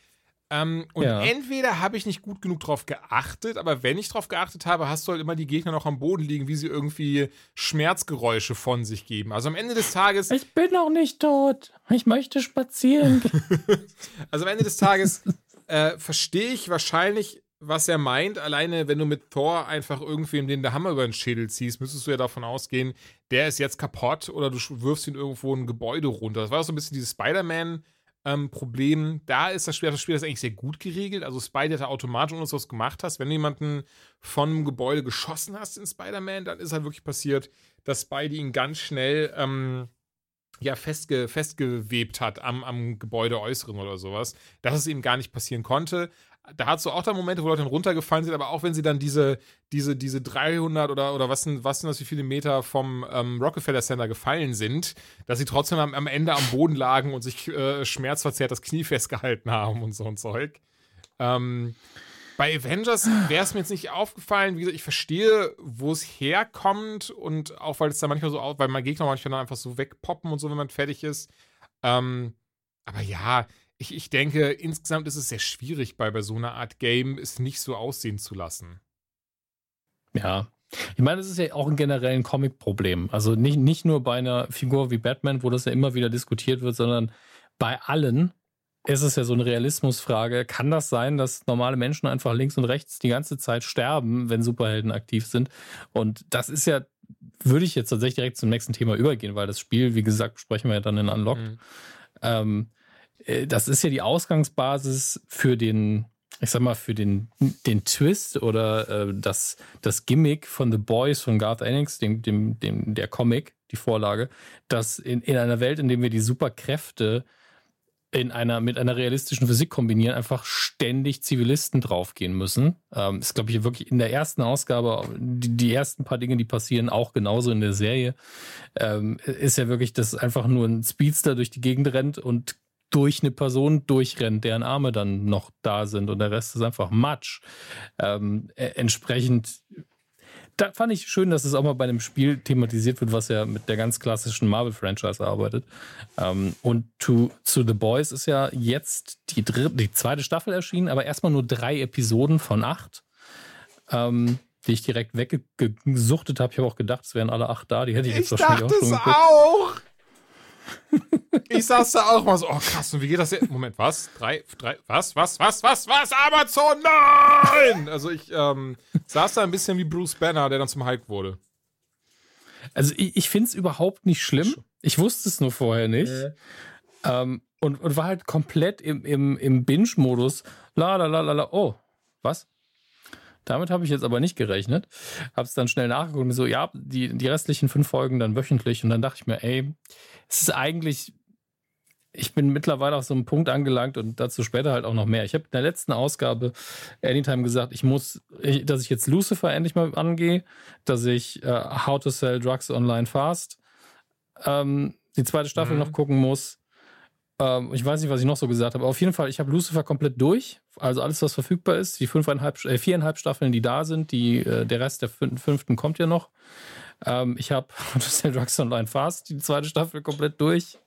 Ähm, und ja. entweder habe ich nicht gut genug drauf geachtet, aber wenn ich drauf geachtet habe, hast du halt immer die Gegner noch am Boden liegen, wie sie irgendwie Schmerzgeräusche von sich geben. Also am Ende des Tages. Ich bin noch nicht tot. Ich möchte spazieren. also am Ende des Tages äh, verstehe ich wahrscheinlich, was er meint. Alleine, wenn du mit Thor einfach irgendwem den der Hammer über den Schädel ziehst, müsstest du ja davon ausgehen, der ist jetzt kaputt oder du wirfst ihn irgendwo ein Gebäude runter. Das war auch so ein bisschen dieses Spider-Man- ähm, Problem. Da ist das Spiel, das Spiel ist eigentlich sehr gut geregelt. Also Spider hat automatisch, ohne dass was gemacht hast, wenn du jemanden von einem Gebäude geschossen hast in Spider-Man, dann ist halt wirklich passiert, dass Spidey ihn ganz schnell ähm, ja, festge festgewebt hat am, am Gebäudeäußeren oder sowas, dass es ihm gar nicht passieren konnte da hat so auch da Momente, wo Leute dann runtergefallen sind, aber auch wenn sie dann diese, diese, diese 300 oder, oder was sind, was sind das, wie viele Meter vom ähm, Rockefeller Center gefallen sind, dass sie trotzdem am, am Ende am Boden lagen und sich äh, schmerzverzerrt das Knie festgehalten haben und so ein Zeug. Ähm, bei Avengers wäre es mir jetzt nicht aufgefallen. Wie gesagt, ich verstehe, wo es herkommt und auch weil es da manchmal so, weil mein Gegner manchmal dann einfach so wegpoppen und so, wenn man fertig ist. Ähm, aber ja, ich, ich denke, insgesamt ist es sehr schwierig, bei, bei so einer Art Game es nicht so aussehen zu lassen. Ja. Ich meine, das ist ja auch ein generelles Comic-Problem. Also nicht, nicht nur bei einer Figur wie Batman, wo das ja immer wieder diskutiert wird, sondern bei allen ist es ja so eine Realismusfrage. Kann das sein, dass normale Menschen einfach links und rechts die ganze Zeit sterben, wenn Superhelden aktiv sind? Und das ist ja, würde ich jetzt tatsächlich direkt zum nächsten Thema übergehen, weil das Spiel, wie gesagt, sprechen wir ja dann in Unlocked. Mhm. Ähm, äh, das ist ja die Ausgangsbasis für den, ich sag mal, für den, den Twist oder äh, das, das Gimmick von The Boys von Garth Ennis, dem, dem, dem, der Comic, die Vorlage, dass in, in einer Welt, in der wir die Superkräfte in einer, mit einer realistischen Physik kombinieren, einfach ständig Zivilisten draufgehen müssen. Ähm, ist, glaube ich, wirklich in der ersten Ausgabe, die, die, ersten paar Dinge, die passieren, auch genauso in der Serie, ähm, ist ja wirklich, dass einfach nur ein Speedster durch die Gegend rennt und durch eine Person durchrennt, deren Arme dann noch da sind und der Rest ist einfach Matsch. Ähm, äh, entsprechend da fand ich schön, dass es auch mal bei einem Spiel thematisiert wird, was ja mit der ganz klassischen Marvel-Franchise arbeitet. Ähm, und to, to The Boys ist ja jetzt die, dritte, die zweite Staffel erschienen, aber erstmal nur drei Episoden von acht, ähm, die ich direkt weggesuchtet habe. Ich habe auch gedacht, es wären alle acht da. Die hätte ich jetzt ich wahrscheinlich auch schon geguckt. auch ich saß da auch mal so, oh krass, und wie geht das jetzt? Moment, was? Drei, drei, was, was, was, was, was? Amazon, nein! Also ich ähm, saß da ein bisschen wie Bruce Banner, der dann zum Hulk wurde. Also ich, ich finde es überhaupt nicht schlimm. Ich wusste es nur vorher nicht. Äh. Ähm, und, und war halt komplett im, im, im Binge-Modus. La la la la la. Oh, was? Damit habe ich jetzt aber nicht gerechnet. Habe es dann schnell nachgeguckt und so, ja, die, die restlichen fünf Folgen dann wöchentlich. Und dann dachte ich mir, ey, es ist eigentlich, ich bin mittlerweile auf so einem Punkt angelangt und dazu später halt auch noch mehr. Ich habe in der letzten Ausgabe Anytime gesagt, ich muss, ich, dass ich jetzt Lucifer endlich mal angehe, dass ich äh, How to Sell Drugs Online Fast ähm, die zweite Staffel mhm. noch gucken muss. Ähm, ich weiß nicht, was ich noch so gesagt habe. Aber auf jeden Fall, ich habe Lucifer komplett durch. Also alles, was verfügbar ist. Die fünfeinhalb, äh, viereinhalb Staffeln, die da sind. Die, äh, der Rest der fünften kommt ja noch. Ähm, ich habe Drugs Online Fast, die zweite Staffel komplett durch.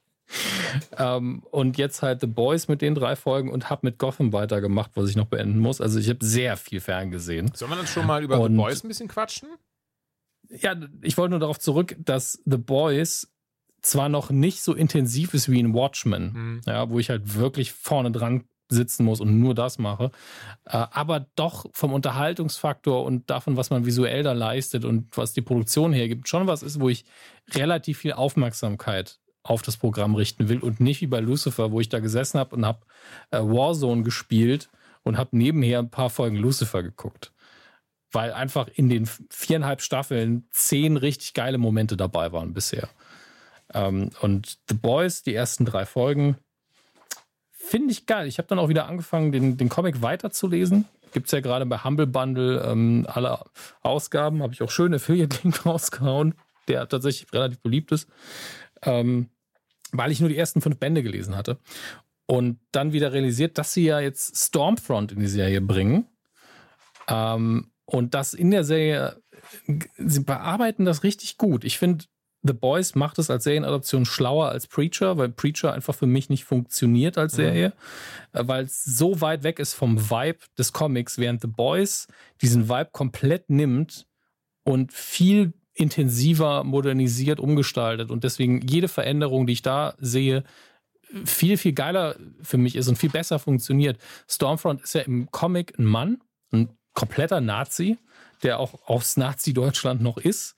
ähm, und jetzt halt The Boys mit den drei Folgen und habe mit Gotham weitergemacht, was ich noch beenden muss. Also ich habe sehr viel ferngesehen. Sollen wir dann schon mal über und, The Boys ein bisschen quatschen? Ja, ich wollte nur darauf zurück, dass The Boys zwar noch nicht so intensiv ist wie in Watchmen, mhm. ja, wo ich halt wirklich vorne dran sitzen muss und nur das mache, äh, aber doch vom Unterhaltungsfaktor und davon, was man visuell da leistet und was die Produktion hergibt, schon was ist, wo ich relativ viel Aufmerksamkeit auf das Programm richten will und nicht wie bei Lucifer, wo ich da gesessen habe und habe äh, Warzone gespielt und habe nebenher ein paar Folgen Lucifer geguckt. Weil einfach in den viereinhalb Staffeln zehn richtig geile Momente dabei waren bisher. Ähm, und The Boys, die ersten drei Folgen, finde ich geil. Ich habe dann auch wieder angefangen, den, den Comic weiterzulesen. Gibt es ja gerade bei Humble Bundle ähm, alle Ausgaben. Habe ich auch schön Affiliate-Link rausgehauen, der tatsächlich relativ beliebt ist. Ähm, weil ich nur die ersten fünf Bände gelesen hatte. Und dann wieder realisiert, dass sie ja jetzt Stormfront in die Serie bringen. Ähm, und das in der Serie, sie bearbeiten das richtig gut. Ich finde, The Boys macht es als Serienadaption schlauer als Preacher, weil Preacher einfach für mich nicht funktioniert als Serie, mhm. weil es so weit weg ist vom Vibe des Comics, während The Boys diesen Vibe komplett nimmt und viel intensiver modernisiert, umgestaltet und deswegen jede Veränderung, die ich da sehe, viel, viel geiler für mich ist und viel besser funktioniert. Stormfront ist ja im Comic ein Mann, ein kompletter Nazi, der auch aufs Nazi-Deutschland noch ist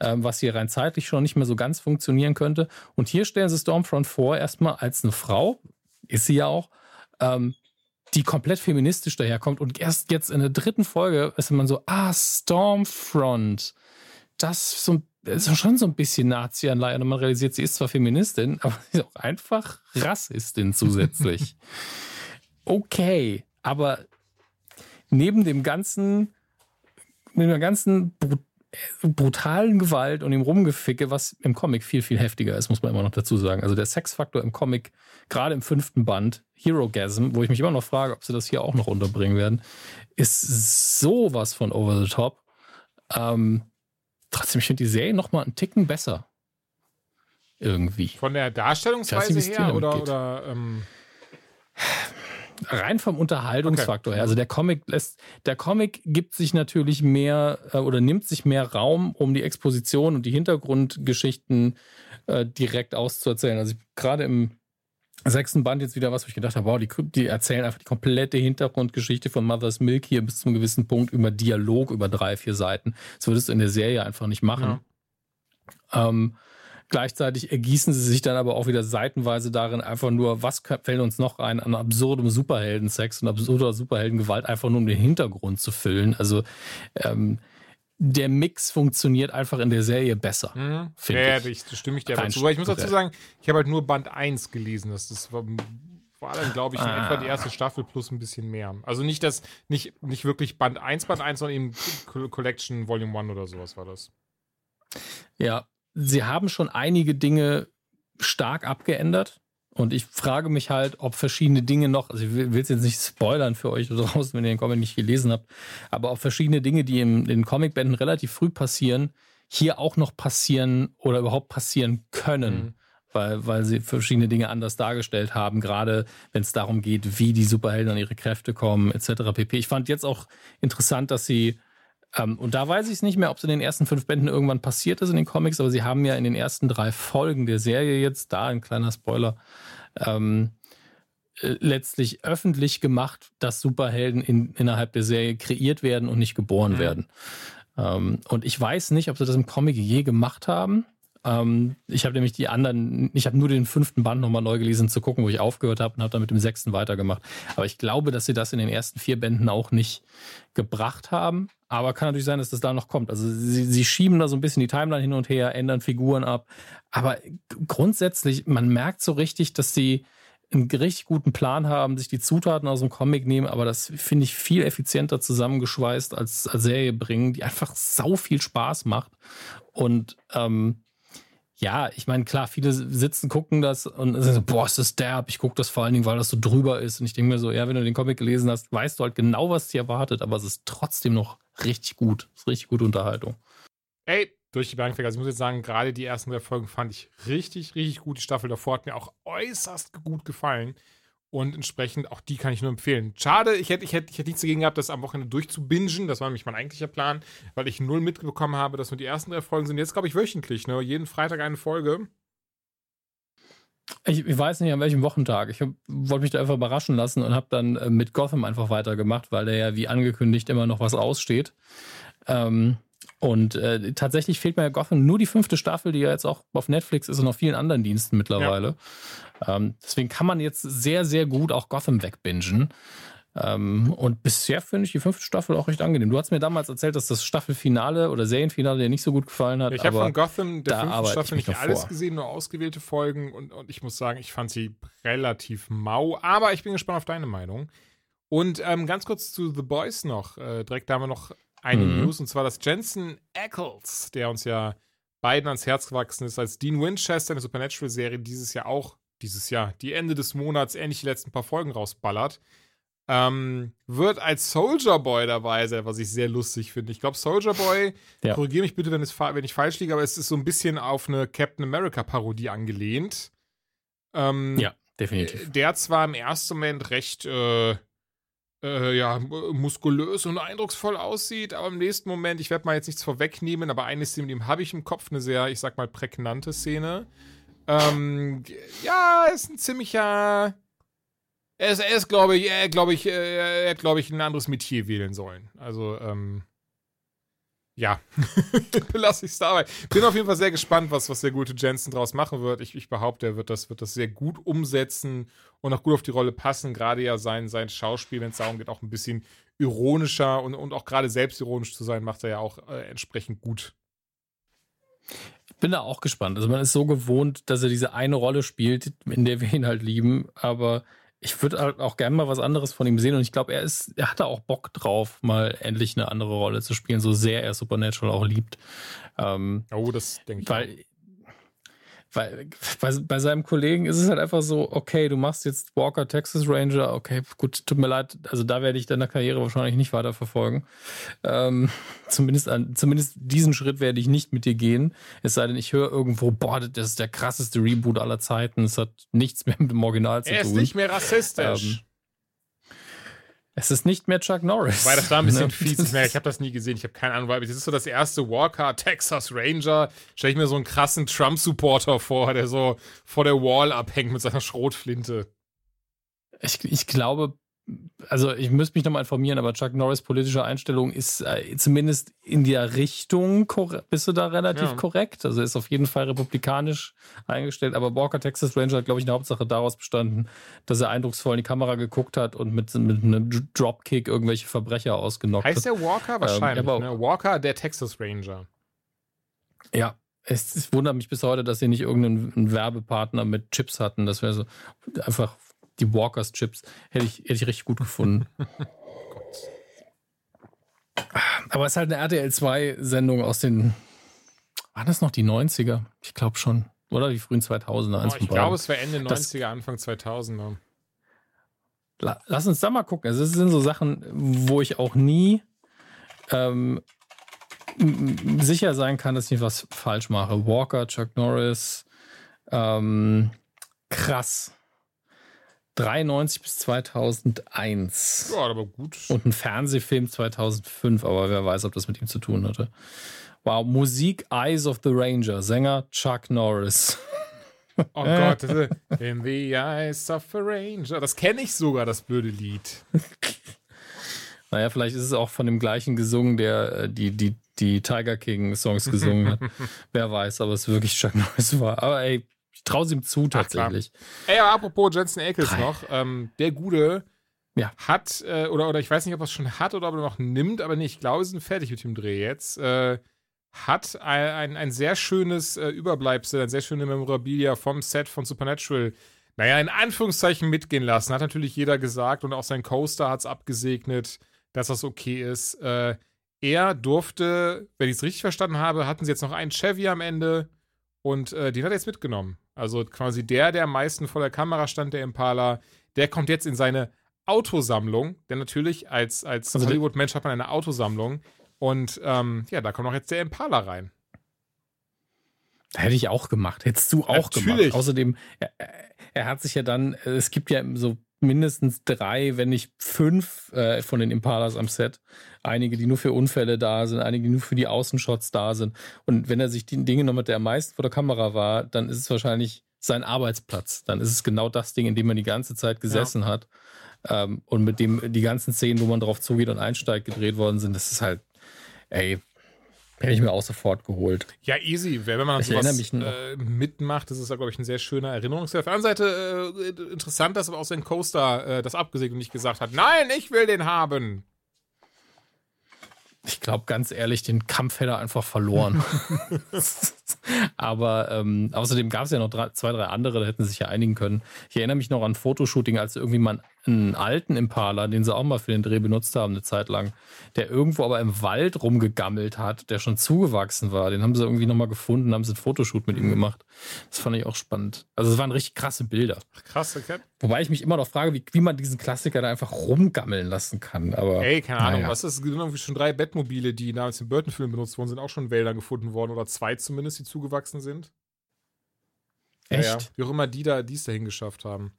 was hier rein zeitlich schon nicht mehr so ganz funktionieren könnte. Und hier stellen sie Stormfront vor, erstmal als eine Frau, ist sie ja auch, ähm, die komplett feministisch daherkommt. Und erst jetzt in der dritten Folge ist man so, ah, Stormfront. Das ist, so, ist schon so ein bisschen Nazi-Anleihe. Und man realisiert, sie ist zwar Feministin, aber sie ist auch einfach Rassistin zusätzlich. okay, aber neben dem ganzen, neben der ganzen brutalen Gewalt und dem Rumgeficke, was im Comic viel, viel heftiger ist, muss man immer noch dazu sagen. Also der Sexfaktor im Comic, gerade im fünften Band, Hero-Gasm, wo ich mich immer noch frage, ob sie das hier auch noch unterbringen werden, ist sowas von over the top. Ähm, trotzdem, ich finde die Serie noch mal einen Ticken besser. Irgendwie. Von der Darstellungsweise her oder, oder ähm rein vom Unterhaltungsfaktor okay. her. Also der Comic lässt, der Comic gibt sich natürlich mehr äh, oder nimmt sich mehr Raum, um die Exposition und die Hintergrundgeschichten äh, direkt auszuerzählen. Also gerade im sechsten Band jetzt wieder was, wo ich gedacht habe, wow, die, die erzählen einfach die komplette Hintergrundgeschichte von Mother's Milk hier bis zum gewissen Punkt über Dialog über drei, vier Seiten. Das würdest du in der Serie einfach nicht machen. Ja. Ähm, Gleichzeitig ergießen sie sich dann aber auch wieder seitenweise darin, einfach nur, was fällt uns noch ein an absurdem Superheldensex und absurder Superheldengewalt, einfach nur um den Hintergrund zu füllen. Also ähm, der Mix funktioniert einfach in der Serie besser. Mhm. Ja, ich. das stimme ich dir aber zu. Aber ich muss dazu sagen, ich habe halt nur Band 1 gelesen. Das, das war, Vor allem, glaube ich, in ah. etwa die erste Staffel plus ein bisschen mehr. Also nicht das, nicht, nicht wirklich Band 1, Band 1, sondern eben Collection Volume 1 oder sowas war das. Ja, sie haben schon einige Dinge stark abgeändert. Und ich frage mich halt, ob verschiedene Dinge noch, also ich will es jetzt nicht spoilern für euch draußen, wenn ihr den Comic nicht gelesen habt, aber ob verschiedene Dinge, die in den Comicbänden relativ früh passieren, hier auch noch passieren oder überhaupt passieren können. Mhm. Weil, weil sie verschiedene Dinge anders dargestellt haben, gerade wenn es darum geht, wie die Superhelden an ihre Kräfte kommen, etc. pp. Ich fand jetzt auch interessant, dass sie ähm, und da weiß ich es nicht mehr, ob es in den ersten fünf Bänden irgendwann passiert ist in den Comics, aber sie haben ja in den ersten drei Folgen der Serie jetzt, da ein kleiner Spoiler, ähm, äh, letztlich öffentlich gemacht, dass Superhelden in, innerhalb der Serie kreiert werden und nicht geboren mhm. werden. Ähm, und ich weiß nicht, ob sie das im Comic je gemacht haben. Ähm, ich habe nämlich die anderen, ich habe nur den fünften Band nochmal neu gelesen, zu gucken, wo ich aufgehört habe und habe dann mit dem sechsten weitergemacht. Aber ich glaube, dass sie das in den ersten vier Bänden auch nicht gebracht haben. Aber kann natürlich sein, dass das da noch kommt. Also sie, sie schieben da so ein bisschen die Timeline hin und her, ändern Figuren ab. Aber grundsätzlich, man merkt so richtig, dass sie einen richtig guten Plan haben, sich die Zutaten aus dem Comic nehmen, aber das finde ich viel effizienter zusammengeschweißt als, als Serie bringen, die einfach sau viel Spaß macht. Und ähm, ja, ich meine, klar, viele sitzen, gucken das und sagen so, boah, ist das derb. Ich gucke das vor allen Dingen, weil das so drüber ist. Und ich denke mir so, ja, wenn du den Comic gelesen hast, weißt du halt genau, was dir erwartet, aber es ist trotzdem noch richtig gut. Es ist richtig gute Unterhaltung. Ey, durch die Bank. Also ich muss jetzt sagen, gerade die ersten drei Folgen fand ich richtig, richtig gut. Die Staffel davor hat mir auch äußerst gut gefallen. Und entsprechend auch die kann ich nur empfehlen. Schade, ich hätte, ich hätte, ich hätte nichts dagegen gehabt, das am Wochenende durchzubingen. Das war nämlich mein eigentlicher Plan, weil ich null mitbekommen habe, dass nur die ersten drei Folgen sind. Jetzt glaube ich wöchentlich, ne? Jeden Freitag eine Folge. Ich, ich, weiß nicht, an welchem Wochentag. Ich wollte mich da einfach überraschen lassen und habe dann äh, mit Gotham einfach weitergemacht, weil der ja wie angekündigt immer noch was aussteht. Ähm, und äh, tatsächlich fehlt mir ja Gotham nur die fünfte Staffel, die ja jetzt auch auf Netflix ist und auf vielen anderen Diensten mittlerweile. Ja. Ähm, deswegen kann man jetzt sehr, sehr gut auch Gotham wegbingen. Ähm, und bisher finde ich die fünfte Staffel auch recht angenehm. Du hast mir damals erzählt, dass das Staffelfinale oder Serienfinale dir nicht so gut gefallen hat. Ja, ich habe von Gotham der fünften Staffel nicht alles gesehen, nur ausgewählte Folgen. Und, und ich muss sagen, ich fand sie relativ mau. Aber ich bin gespannt auf deine Meinung. Und ähm, ganz kurz zu The Boys noch. Äh, direkt da haben wir noch eine mhm. News, und zwar, dass Jensen Ackles, der uns ja beiden ans Herz gewachsen ist, als Dean Winchester in der Supernatural-Serie dieses Jahr auch, dieses Jahr, die Ende des Monats ähnlich die letzten paar Folgen rausballert, ähm, wird als Soldier Boy dabei sein, was ich sehr lustig finde. Ich glaube, Soldier Boy, ja. korrigiere mich bitte, wenn, es, wenn ich falsch liege, aber es ist so ein bisschen auf eine Captain America-Parodie angelehnt. Ähm, ja, definitiv. Der zwar im ersten Moment recht äh, äh, ja, muskulös und eindrucksvoll aussieht, aber im nächsten Moment, ich werde mal jetzt nichts vorwegnehmen, aber eine Szene mit ihm habe ich im Kopf, eine sehr, ich sag mal, prägnante Szene. Ähm, ja, ist ein ziemlicher. Er ist, glaube ich, er glaube ich, er hat, glaube ich, ein anderes Metier wählen sollen. Also, ähm, ja, belasse ich es dabei. Bin auf jeden Fall sehr gespannt, was, was der gute Jensen draus machen wird. Ich, ich behaupte, er wird das, wird das sehr gut umsetzen und auch gut auf die Rolle passen. Gerade ja sein, sein Schauspiel, wenn es darum geht, auch ein bisschen ironischer und, und auch gerade selbstironisch zu sein, macht er ja auch äh, entsprechend gut. Ich bin da auch gespannt. Also man ist so gewohnt, dass er diese eine Rolle spielt, in der wir ihn halt lieben, aber ich würde halt auch gerne mal was anderes von ihm sehen und ich glaube, er ist, er hatte auch Bock drauf, mal endlich eine andere Rolle zu spielen, so sehr er Supernatural auch liebt. Ähm, oh, das denke ich. Weil auch. Weil bei, bei seinem Kollegen ist es halt einfach so, okay, du machst jetzt Walker Texas Ranger, okay, gut, tut mir leid, also da werde ich deine Karriere wahrscheinlich nicht weiterverfolgen. Ähm, zumindest, an, zumindest diesen Schritt werde ich nicht mit dir gehen. Es sei denn, ich höre irgendwo, boah, das ist der krasseste Reboot aller Zeiten. Es hat nichts mehr mit dem Original zu tun. Er ist nicht mehr rassistisch. Ähm, es ist nicht mehr Chuck Norris. Weil das da ein bisschen ne? fies ist. Ich habe das nie gesehen. Ich habe keine Ahnung, weil das ist so das erste Walker Texas Ranger. Stelle ich mir so einen krassen Trump-Supporter vor, der so vor der Wall abhängt mit seiner Schrotflinte. Ich, ich glaube, also ich müsste mich nochmal informieren, aber Chuck Norris politische Einstellung ist äh, zumindest in der Richtung, bist du da relativ ja. korrekt? Also ist auf jeden Fall republikanisch eingestellt, aber Walker Texas Ranger hat, glaube ich, eine Hauptsache daraus bestanden, dass er eindrucksvoll in die Kamera geguckt hat und mit, mit einem Dropkick irgendwelche Verbrecher ausgenockt heißt hat. Heißt der Walker ähm, wahrscheinlich, ähm, ne? Walker, der Texas Ranger. Ja, es, es, wundert mich bis heute, dass sie nicht irgendeinen Werbepartner mit Chips hatten. Das wäre so einfach die Walkers Chips hätte ich, hätte ich richtig gut gefunden. Aber es ist halt eine RTL 2 Sendung aus den, waren das noch die 90er? Ich glaube schon. Oder die frühen 2000er. Oh, ich glaube, es war Ende 90er, das, Anfang 2000er. Lass uns da mal gucken. Also, es sind so Sachen, wo ich auch nie ähm, sicher sein kann, dass ich was falsch mache. Walker, Chuck Norris, ähm, krass. 93 bis 2001. Ja, aber gut. Und ein Fernsehfilm 2005, aber wer weiß, ob das mit ihm zu tun hatte. Wow, Musik Eyes of the Ranger, Sänger Chuck Norris. Oh Gott, In the Eyes of a Ranger. Das kenne ich sogar, das blöde Lied. Naja, vielleicht ist es auch von dem gleichen gesungen, der äh, die, die, die Tiger King Songs gesungen hat. Wer weiß, aber es wirklich Chuck Norris war. Aber ey, ich traue es ihm zu tatsächlich. Ach, ey, aber apropos Jensen Ackles noch, ähm, der Gute ja. hat, äh, oder, oder ich weiß nicht, ob er es schon hat oder ob er noch nimmt, aber nee, ich glaube, sie sind fertig mit dem Dreh jetzt. Äh, hat ein, ein, ein sehr schönes äh, Überbleibsel, ein sehr schöne Memorabilia vom Set von Supernatural, naja, in Anführungszeichen mitgehen lassen. Hat natürlich jeder gesagt und auch sein Coaster hat es abgesegnet, dass das okay ist. Äh, er durfte, wenn ich es richtig verstanden habe, hatten sie jetzt noch einen Chevy am Ende und äh, den hat er jetzt mitgenommen. Also quasi der, der am meisten vor der Kamera stand, der Impala, der kommt jetzt in seine Autosammlung. Denn natürlich als, als also Hollywood-Mensch hat man eine Autosammlung. Und ähm, ja, da kommt auch jetzt der Impala rein. Hätte ich auch gemacht. Hättest du auch Natürlich. gemacht. Außerdem, er, er, hat sich ja dann, es gibt ja so mindestens drei, wenn nicht fünf äh, von den Impalas am Set. Einige, die nur für Unfälle da sind, einige, die nur für die Außenshots da sind. Und wenn er sich die Dinge noch mit der am meisten vor der Kamera war, dann ist es wahrscheinlich sein Arbeitsplatz. Dann ist es genau das Ding, in dem man die ganze Zeit gesessen ja. hat. Ähm, und mit dem die ganzen Szenen, wo man drauf zugeht und einsteigt, gedreht worden sind, das ist halt, ey, Hätte ich mir auch sofort geholt. Ja, easy. Wenn man ich sowas äh, mitmacht, das ist ja, glaube ich, ein sehr schöner Erinnerungswert. Auf der anderen Seite äh, interessant, dass aber auch sein Coaster äh, das abgesegnet und nicht gesagt hat, nein, ich will den haben. Ich glaube, ganz ehrlich, den Kampf hätte er einfach verloren. Aber ähm, außerdem gab es ja noch drei, zwei, drei andere, da hätten sie sich ja einigen können. Ich erinnere mich noch an Fotoshooting, als irgendwie mal einen alten Impala, den sie auch mal für den Dreh benutzt haben, eine Zeit lang, der irgendwo aber im Wald rumgegammelt hat, der schon zugewachsen war. Den haben sie irgendwie nochmal gefunden, haben sie ein Fotoshoot mit ihm mhm. gemacht. Das fand ich auch spannend. Also es waren richtig krasse Bilder. Krass, okay. Wobei ich mich immer noch frage, wie, wie man diesen Klassiker da einfach rumgammeln lassen kann. Aber, Ey, keine Ahnung, naja. was ist? Es gibt irgendwie schon drei Bettmobile, die damals im Burton-Film benutzt wurden, sind auch schon in Wäldern gefunden worden oder zwei zumindest, die zugewachsen sind. Echt? Ja, wie auch immer die da, die es dahin geschafft haben.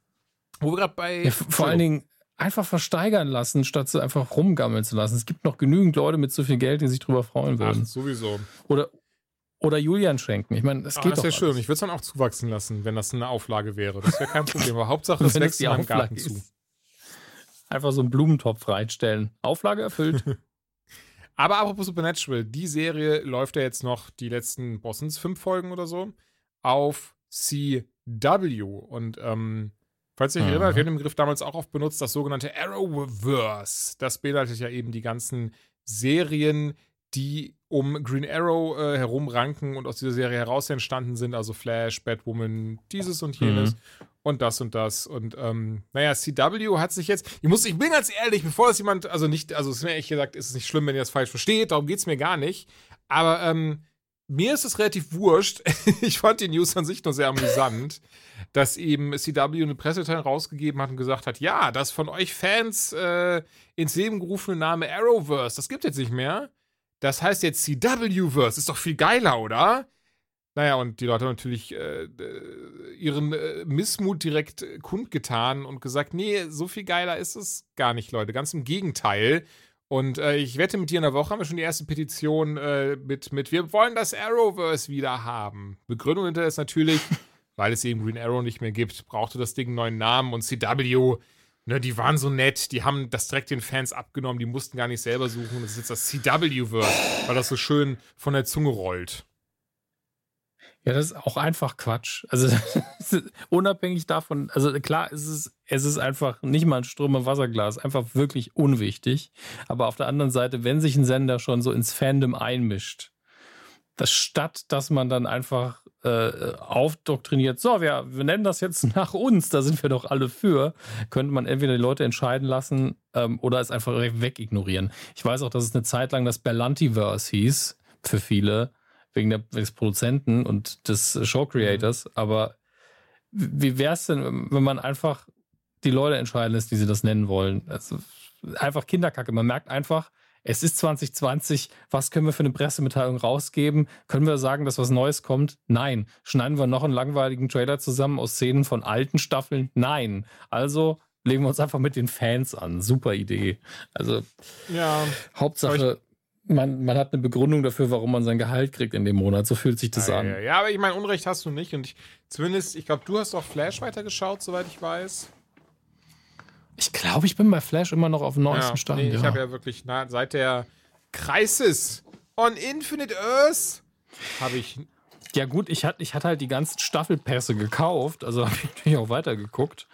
Wo wir gerade bei. Ja, vor allen Dingen einfach versteigern lassen, statt sie einfach rumgammeln zu lassen. Es gibt noch genügend Leute mit so viel Geld, die sich drüber freuen würden. Ach, sowieso. Oder, oder Julian schenken. Ich meine, das ah, geht Das wäre schön. Ich würde es dann auch zuwachsen lassen, wenn das eine Auflage wäre. Das wäre kein Problem. Aber Hauptsache, es wächst in meinem Garten ist. zu. Einfach so einen Blumentopf reinstellen. Auflage erfüllt. Aber apropos Supernatural, die Serie läuft ja jetzt noch die letzten Bossens fünf Folgen oder so auf CW. Und ähm, falls ihr euch erinnert, wir haben den Begriff damals auch oft benutzt, das sogenannte Arrowverse. Das beinhaltet ja eben die ganzen Serien, die um Green Arrow äh, herumranken und aus dieser Serie heraus entstanden sind, also Flash, Batwoman, dieses und jenes mhm. und das und das. Und ähm, naja, CW hat sich jetzt, ich muss, ich bin ganz ehrlich, bevor das jemand, also nicht, also es ist mir ehrlich gesagt, ist es nicht schlimm, wenn ihr das falsch versteht, darum geht es mir gar nicht. Aber ähm, mir ist es relativ wurscht. ich fand die News an sich nur sehr amüsant, dass eben CW eine Presseteil rausgegeben hat und gesagt hat, ja, das von euch Fans äh, ins Leben gerufene Name Arrowverse, das gibt jetzt nicht mehr. Das heißt jetzt CW-Verse, ist doch viel geiler, oder? Naja, und die Leute haben natürlich äh, ihren äh, Missmut direkt kundgetan und gesagt, nee, so viel geiler ist es gar nicht, Leute. Ganz im Gegenteil. Und äh, ich wette, mit dir in der Woche haben wir schon die erste Petition äh, mit, mit Wir wollen das Arrowverse wieder haben. Begründung hinter ist natürlich, weil es eben Green Arrow nicht mehr gibt, brauchte das Ding einen neuen Namen und CW, ne, die waren so nett, die haben das direkt den Fans abgenommen, die mussten gar nicht selber suchen. Das ist jetzt das CW-Verse, weil das so schön von der Zunge rollt. Ja, das ist auch einfach Quatsch. Also unabhängig davon, also klar, es ist, es ist einfach nicht mal ein Strom im Wasserglas, einfach wirklich unwichtig. Aber auf der anderen Seite, wenn sich ein Sender schon so ins Fandom einmischt, das statt, dass man dann einfach äh, aufdoktriniert, so, wir, wir nennen das jetzt nach uns, da sind wir doch alle für, könnte man entweder die Leute entscheiden lassen ähm, oder es einfach wegignorieren. Ich weiß auch, dass es eine Zeit lang das Berlantiverse hieß, für viele, wegen der, des Produzenten und des Show-Creators, mhm. aber wie wäre es denn, wenn man einfach die Leute entscheiden lässt, die sie das nennen wollen? Also, einfach Kinderkacke. Man merkt einfach, es ist 2020, was können wir für eine Pressemitteilung rausgeben? Können wir sagen, dass was Neues kommt? Nein. Schneiden wir noch einen langweiligen Trailer zusammen aus Szenen von alten Staffeln? Nein. Also legen wir uns einfach mit den Fans an. Super Idee. Also ja, Hauptsache, man, man hat eine Begründung dafür, warum man sein Gehalt kriegt in dem Monat. So fühlt sich das ja, an. Ja, ja, aber ich meine, Unrecht hast du nicht. Und ich, zumindest, ich glaube, du hast auch Flash weitergeschaut, soweit ich weiß. Ich glaube, ich bin bei Flash immer noch auf dem neuesten ja, Stand. Nee, ja. Ich habe ja wirklich na, seit der Crisis on Infinite Earth habe ich. Ja, gut, ich hatte ich hat halt die ganzen Staffelpässe gekauft, also habe ich natürlich auch weitergeguckt.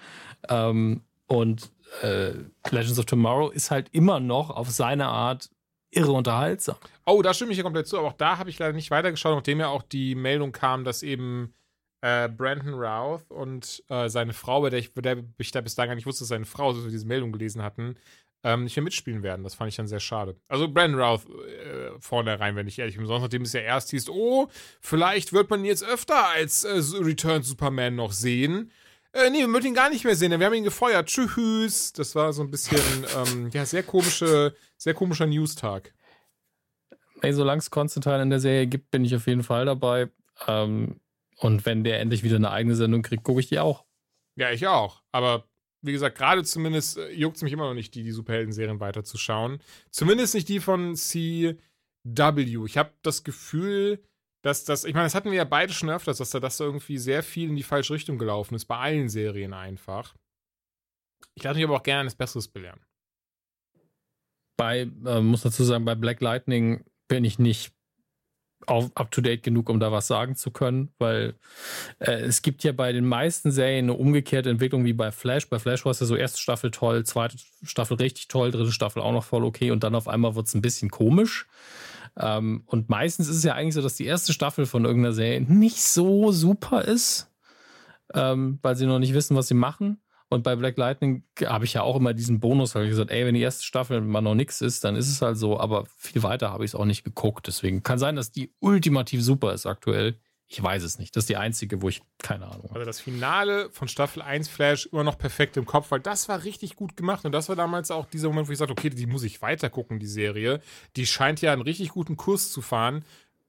Ähm, und äh, Legends of Tomorrow ist halt immer noch auf seine Art irre unterhaltsam. Oh, da stimme ich ja komplett zu, aber auch da habe ich leider nicht weitergeschaut, nachdem ja auch die Meldung kam, dass eben äh, Brandon Routh und äh, seine Frau, bei der ich, der ich da bis dahin gar nicht wusste, dass seine Frau, so wir diese Meldung gelesen hatten, ähm, nicht mehr mitspielen werden. Das fand ich dann sehr schade. Also Brandon Routh äh, vornherein, wenn ich ehrlich bin. Sonst, nachdem es ja erst hieß, oh, vielleicht wird man ihn jetzt öfter als äh, Return Superman noch sehen. Äh, nee, wir würden ihn gar nicht mehr sehen, denn wir haben ihn gefeuert. Tschüss. Das war so ein bisschen, ähm, ja, sehr komische, sehr komischer News-Tag. Ey, solange es Konstantin in der Serie gibt, bin ich auf jeden Fall dabei. Ähm, und wenn der endlich wieder eine eigene Sendung kriegt, gucke ich die auch. Ja, ich auch. Aber wie gesagt, gerade zumindest äh, juckt es mich immer noch nicht, die, die Superhelden-Serien weiterzuschauen. Zumindest nicht die von CW. Ich habe das Gefühl, dass das, ich meine, das hatten wir ja beide schon öfters, dass da das irgendwie sehr viel in die falsche Richtung gelaufen ist, bei allen Serien einfach. Ich lasse mich aber auch gerne eines Besseres belehren. Bei, äh, muss dazu sagen, bei Black Lightning bin ich nicht up-to-date genug, um da was sagen zu können, weil äh, es gibt ja bei den meisten Serien eine umgekehrte Entwicklung wie bei Flash. Bei Flash war es ja so erste Staffel toll, zweite Staffel richtig toll, dritte Staffel auch noch voll okay und dann auf einmal wird es ein bisschen komisch. Ähm, und meistens ist es ja eigentlich so, dass die erste Staffel von irgendeiner Serie nicht so super ist, ähm, weil sie noch nicht wissen, was sie machen. Und bei Black Lightning habe ich ja auch immer diesen Bonus, habe ich gesagt, ey, wenn die erste Staffel mal noch nichts ist, dann ist es halt so, aber viel weiter habe ich es auch nicht geguckt. Deswegen kann sein, dass die ultimativ super ist aktuell. Ich weiß es nicht. Das ist die einzige, wo ich keine Ahnung habe. Also das Finale von Staffel 1 Flash immer noch perfekt im Kopf, weil das war richtig gut gemacht. Und das war damals auch dieser Moment, wo ich sagte, okay, die muss ich weiter gucken, die Serie. Die scheint ja einen richtig guten Kurs zu fahren.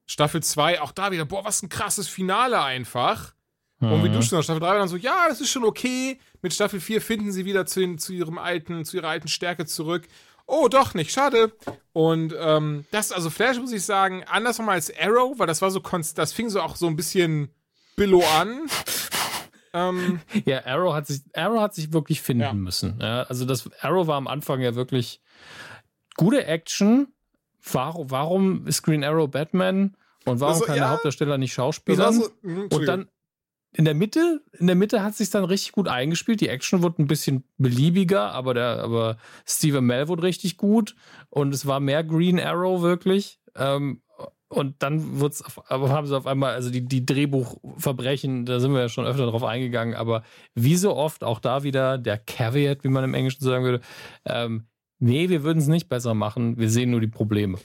Staffel 2, auch da wieder, boah, was ein krasses Finale einfach. Mhm. Und wie du schon Staffel 3 war dann so, ja, das ist schon okay. Mit Staffel 4 finden sie wieder zu, zu ihrem alten, zu ihrer alten Stärke zurück. Oh, doch nicht, schade. Und ähm, das, also Flash muss ich sagen, anders nochmal als Arrow, weil das war so, das fing so auch so ein bisschen Billow an. ähm, ja, Arrow hat sich, Arrow hat sich wirklich finden ja. müssen. Ja, also das Arrow war am Anfang ja wirklich gute Action. Warum, warum ist Green Arrow Batman? Und warum also, kann ja, der Hauptdarsteller nicht Schauspieler? So, und dann in der Mitte, in der Mitte hat sich dann richtig gut eingespielt. Die Action wurde ein bisschen beliebiger, aber der, aber Stephen Mel wurde richtig gut und es war mehr Green Arrow wirklich. Ähm, und dann wird's, aber haben sie auf einmal, also die, die Drehbuchverbrechen, da sind wir ja schon öfter drauf eingegangen, aber wie so oft auch da wieder der Caveat, wie man im Englischen sagen würde, ähm, nee, wir würden es nicht besser machen, wir sehen nur die Probleme.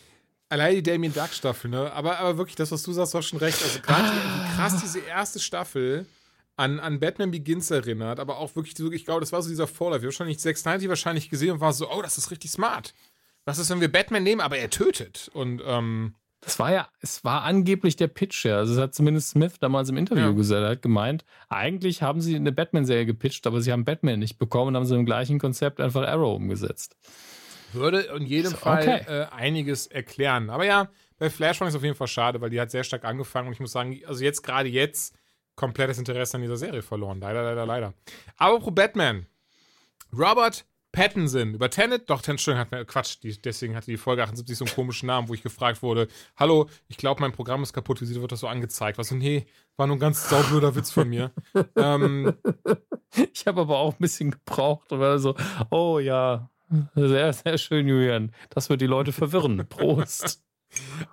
Allein die Damien Duck Staffel, ne? Aber, aber wirklich, das, was du sagst, war schon recht. Also gerade wie krass diese erste Staffel an, an Batman Begins erinnert, aber auch wirklich, ich glaube, das war so dieser Vorlauf. Wir haben wahrscheinlich 690 wahrscheinlich gesehen und war so, oh, das ist richtig smart. Was ist, wenn wir Batman nehmen, aber er tötet? Und, ähm, das war ja, es war angeblich der Pitch, ja. Also, das hat zumindest Smith damals im Interview ja. gesagt. Er hat gemeint, eigentlich haben sie eine Batman-Serie gepitcht, aber sie haben Batman nicht bekommen und haben sie im gleichen Konzept einfach Arrow umgesetzt. Würde in jedem so, Fall okay. äh, einiges erklären. Aber ja, bei Flashpoint ist es auf jeden Fall schade, weil die hat sehr stark angefangen und ich muss sagen, also jetzt, gerade jetzt, komplettes Interesse an dieser Serie verloren. Leider, leider, leider. Aber pro Batman. Robert Pattinson über Tenet, doch, Tenet, hat mir, Quatsch, die, deswegen hatte die Folge 78 so einen komischen Namen, wo ich gefragt wurde, hallo, ich glaube, mein Programm ist kaputt, wie wird das so angezeigt? Was so, nee, war nur ein ganz saublöder Witz von mir. ähm, ich habe aber auch ein bisschen gebraucht und war so, oh ja, sehr, sehr schön, Julian. Das wird die Leute verwirren. Prost.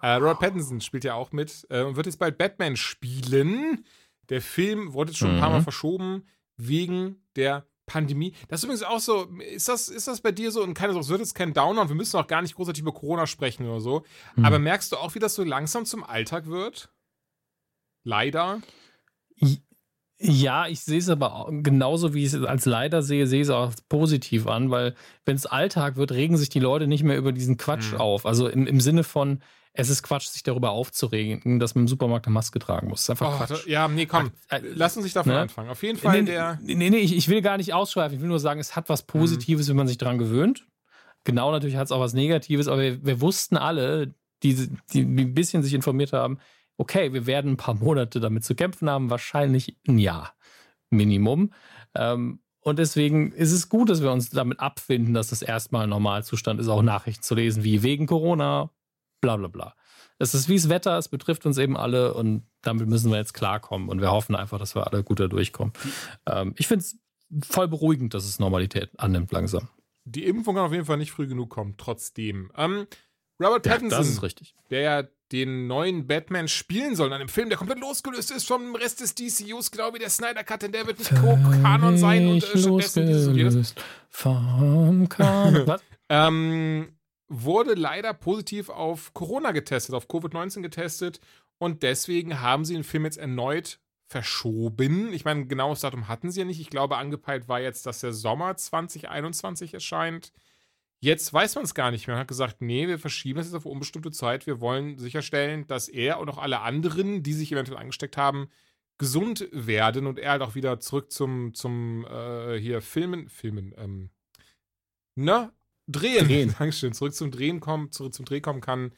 Äh, Robert Pattinson spielt ja auch mit äh, und wird jetzt bald Batman spielen. Der Film wurde jetzt schon ein paar Mal Mhm. verschoben wegen der Pandemie. Das ist übrigens auch so, ist das, ist das bei dir so? Und keine Sorge, es wird jetzt kein Downer und wir müssen auch gar nicht großartig über Corona sprechen oder so. Mhm. Aber merkst du auch, wie das so langsam zum Alltag wird? Leider. Ja, ich sehe es aber genauso, wie ich es als leider sehe, sehe ich es auch positiv an, weil wenn es Alltag wird, regen sich die Leute nicht mehr über diesen Quatsch Mhm. auf. Also im, im Sinne von, es ist Quatsch, sich darüber aufzuregen, dass man im Supermarkt eine Maske tragen muss. Das ist einfach Oh, Quatsch. ja, nee, komm. Äh, Lass uns nicht davon ne? anfangen. Auf jeden Fall nee, der. nee, nee, ich, ich will gar nicht ausschweifen. Ich will nur sagen, es hat was Positives, wenn man sich daran gewöhnt. Genau, natürlich hat es auch was Negatives, aber wir, wir wussten alle, die, die ein bisschen sich informiert haben, okay, wir werden ein paar Monate damit zu kämpfen haben, wahrscheinlich ein Jahr Minimum. Ähm, und deswegen ist es gut, dass wir uns damit abfinden, dass das erstmal ein Normalzustand ist, auch Nachrichten zu lesen, wie wegen Corona, bla bla bla. Es ist wie das Wetter, es betrifft uns eben alle und damit müssen wir jetzt klarkommen. Und wir hoffen einfach, dass wir alle gut da durchkommen. Ähm, ich finde es voll beruhigend, dass es Normalität annimmt langsam. Die Impfung kann auf jeden Fall nicht früh genug kommen, trotzdem. Ähm, Robert Ja, Pattinson, das ist richtig. der ja den neuen Batman spielen soll in einem Film, der komplett losgelöst ist vom Rest des DCUs, genau wie der Snyder Cut, denn der wird nicht Co-Kanon sein und äh, stattdessen dieses und vom Kanon. Was? Ähm, wurde leider positiv auf Corona getestet, auf Covid-19 getestet und deswegen haben sie den Film jetzt erneut verschoben. Ich meine, genaues Datum hatten sie ja nicht. Ich glaube, angepeilt war jetzt, dass der Sommer 2021 erscheint. Jetzt weiß man es gar nicht mehr. Man hat gesagt, nee, wir verschieben das jetzt auf unbestimmte Zeit. Wir wollen sicherstellen, dass er und auch alle anderen, die sich eventuell angesteckt haben, gesund werden und er halt auch wieder zurück zum, zum äh, hier Filmen, Filmen, ähm, ne? Drehen. Drehen. Dankeschön. Zurück zum Drehen kommen, zurück zum Dreh kommen kann.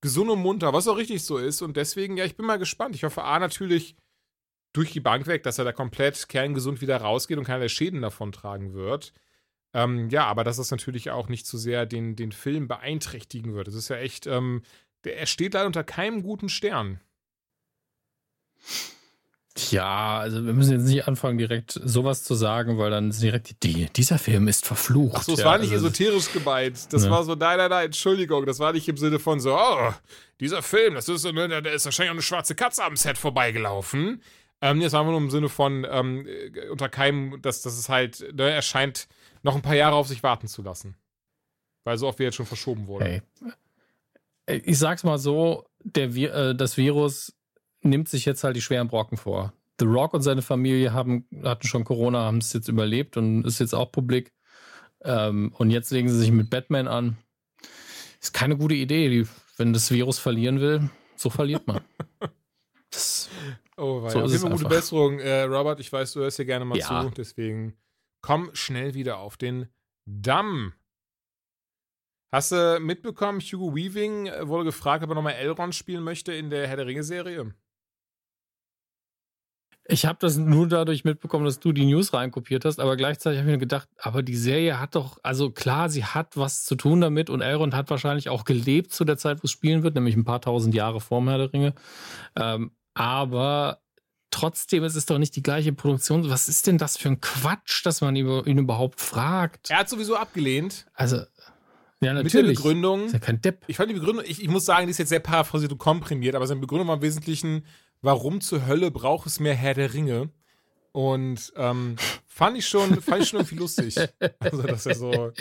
Gesund und munter, was auch richtig so ist. Und deswegen, ja, ich bin mal gespannt. Ich hoffe, A, natürlich durch die Bank weg, dass er da komplett kerngesund wieder rausgeht und keine Schäden davon tragen wird. Ähm, ja, aber dass das natürlich auch nicht zu sehr den, den Film beeinträchtigen wird. Das ist ja echt, ähm, der, er steht leider unter keinem guten Stern. Ja, also wir müssen jetzt nicht anfangen, direkt sowas zu sagen, weil dann ist direkt die, dieser Film ist verflucht. Ach so, es ja, war nicht also, esoterisch gemeint. Das Ja. war so, nein, nein, nein, Entschuldigung. Das war nicht im Sinne von so, oh, dieser Film, das ist, so, ne, da ist wahrscheinlich auch eine schwarze Katze am Set vorbeigelaufen. Ähm, das war nur im Sinne von, ähm, äh, unter keinem, dass, dass es halt, ne, er scheint noch ein paar Jahre auf sich warten zu lassen. Weil so oft wie jetzt schon verschoben wurde. Hey. Ich sag's mal so, der, Vi- äh, das Virus nimmt sich jetzt halt die schweren Brocken vor. The Rock und seine Familie haben, hatten schon Corona, haben es jetzt überlebt und ist jetzt auch publik. Ähm, und jetzt legen sie sich mit Batman an. Ist keine gute Idee. Die, wenn das Virus verlieren will, so verliert man. das, Oh, weil So auf ist es gute. Besserung. Äh, Robert, ich weiß, du hörst hier gerne mal Ja. zu. Deswegen komm schnell wieder auf den Damm. Hast du mitbekommen, Hugo Weaving äh, wurde gefragt, ob er nochmal Elrond spielen möchte in der Herr der Ringe-Serie? ich habe das nur dadurch mitbekommen, dass du die News reinkopiert hast, aber gleichzeitig habe ich mir gedacht, aber die Serie hat doch, also klar, sie hat was zu tun damit und Elrond hat wahrscheinlich auch gelebt zu der Zeit, wo es spielen wird, nämlich ein paar tausend Jahre vor dem Herr der Ringe. Ähm, aber trotzdem ist es doch nicht die gleiche Produktion. Was ist denn das für ein Quatsch, dass man ihn ihn überhaupt fragt? Er hat sowieso abgelehnt. Also, ja, Mit der natürlich. Begründung. Ist ja kein Depp. Ich fand die Begründung, ich, ich muss sagen, die ist jetzt sehr paraphrasiert und komprimiert, aber seine Begründung war im Wesentlichen, warum zur Hölle braucht es mehr Herr der Ringe? Und ähm, fand ich schon, fand ich schon irgendwie lustig. Also, dass er so,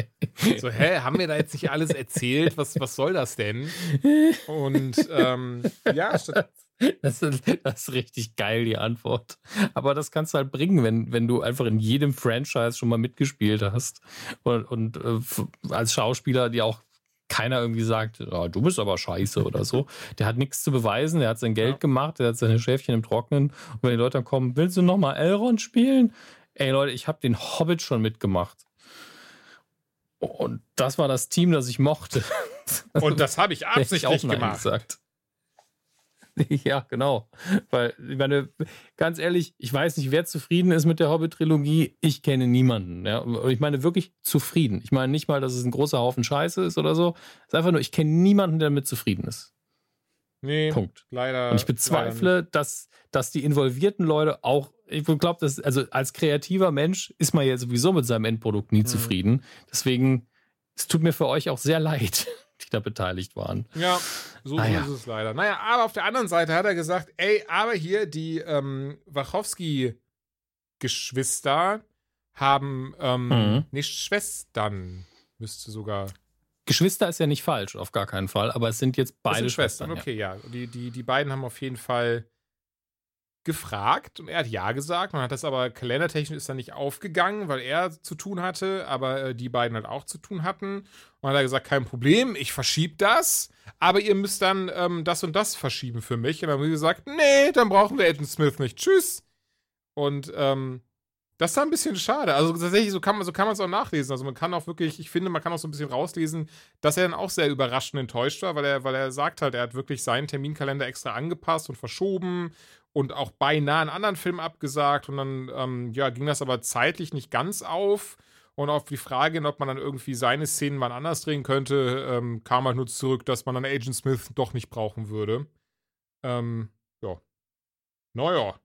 so, hä, haben wir da jetzt nicht alles erzählt? Was, was soll das denn? Und ähm, ja, statt, Das ist, das ist richtig geil, die Antwort. Aber das kannst du halt bringen, wenn, wenn du einfach in jedem Franchise schon mal mitgespielt hast. Und, und äh, als Schauspieler, die auch keiner irgendwie sagt, "Ah, du bist aber scheiße oder so. Der hat nichts zu beweisen, der hat sein Geld Ja. gemacht, der hat seine Schäfchen im Trocknen. Und wenn die Leute dann kommen, willst du nochmal Elrond spielen? Ey Leute, ich habe den Hobbit schon mitgemacht. Und das war das Team, das ich mochte. und das habe ich Hätte ich absichtlich Nein gemacht. gesagt. Ja, genau. Weil, ich meine, ganz ehrlich, ich weiß nicht, wer zufrieden ist mit der Hobbit-Trilogie. Ich kenne niemanden. Ja? Und Ich meine wirklich zufrieden. Ich meine nicht mal, dass es ein großer Haufen Scheiße ist oder so. Es ist einfach nur, ich kenne niemanden, der damit zufrieden ist. Nee, Punkt. leider. Und ich bezweifle, dass, dass die involvierten Leute auch, ich glaube, dass, also als kreativer Mensch ist man ja sowieso mit seinem Endprodukt nie Mhm. zufrieden. Deswegen, es tut mir für euch auch sehr leid, die da beteiligt waren. Ja, so Naja. ist es leider. Naja, aber auf der anderen Seite hat er gesagt, ey, aber hier die ähm, Wachowski-Geschwister haben, ähm, Mhm. nicht Schwestern, müsste sogar. Geschwister ist ja nicht falsch, auf gar keinen Fall, aber es sind jetzt beide sind Schwestern, Schwestern. ja. okay, ja. Die, die, die beiden haben auf jeden Fall gefragt und er hat ja gesagt. Man hat das aber kalendertechnisch ist dann nicht aufgegangen, weil er zu tun hatte, aber äh, die beiden halt auch zu tun hatten. Und hat er gesagt, kein Problem, ich verschiebe das, aber ihr müsst dann ähm, das und das verschieben für mich. Und dann haben wir gesagt, nee, dann brauchen wir Agent Smith nicht. Tschüss. Und ähm, das ist ein bisschen schade. Also tatsächlich, so kann man so es auch nachlesen. Also man kann auch wirklich, ich finde, man kann auch so ein bisschen rauslesen, dass er dann auch sehr überrascht und enttäuscht war, weil er, weil er sagt halt, er hat wirklich seinen Terminkalender extra angepasst und verschoben und auch beinahe einen anderen Film abgesagt. Und dann ähm, ja, ging das aber zeitlich nicht ganz auf. Und auf die Frage, ob man dann irgendwie seine Szenen mal anders drehen könnte, ähm, kam halt nur zurück, dass man dann Agent Smith doch nicht brauchen würde. Ähm, ja. Naja.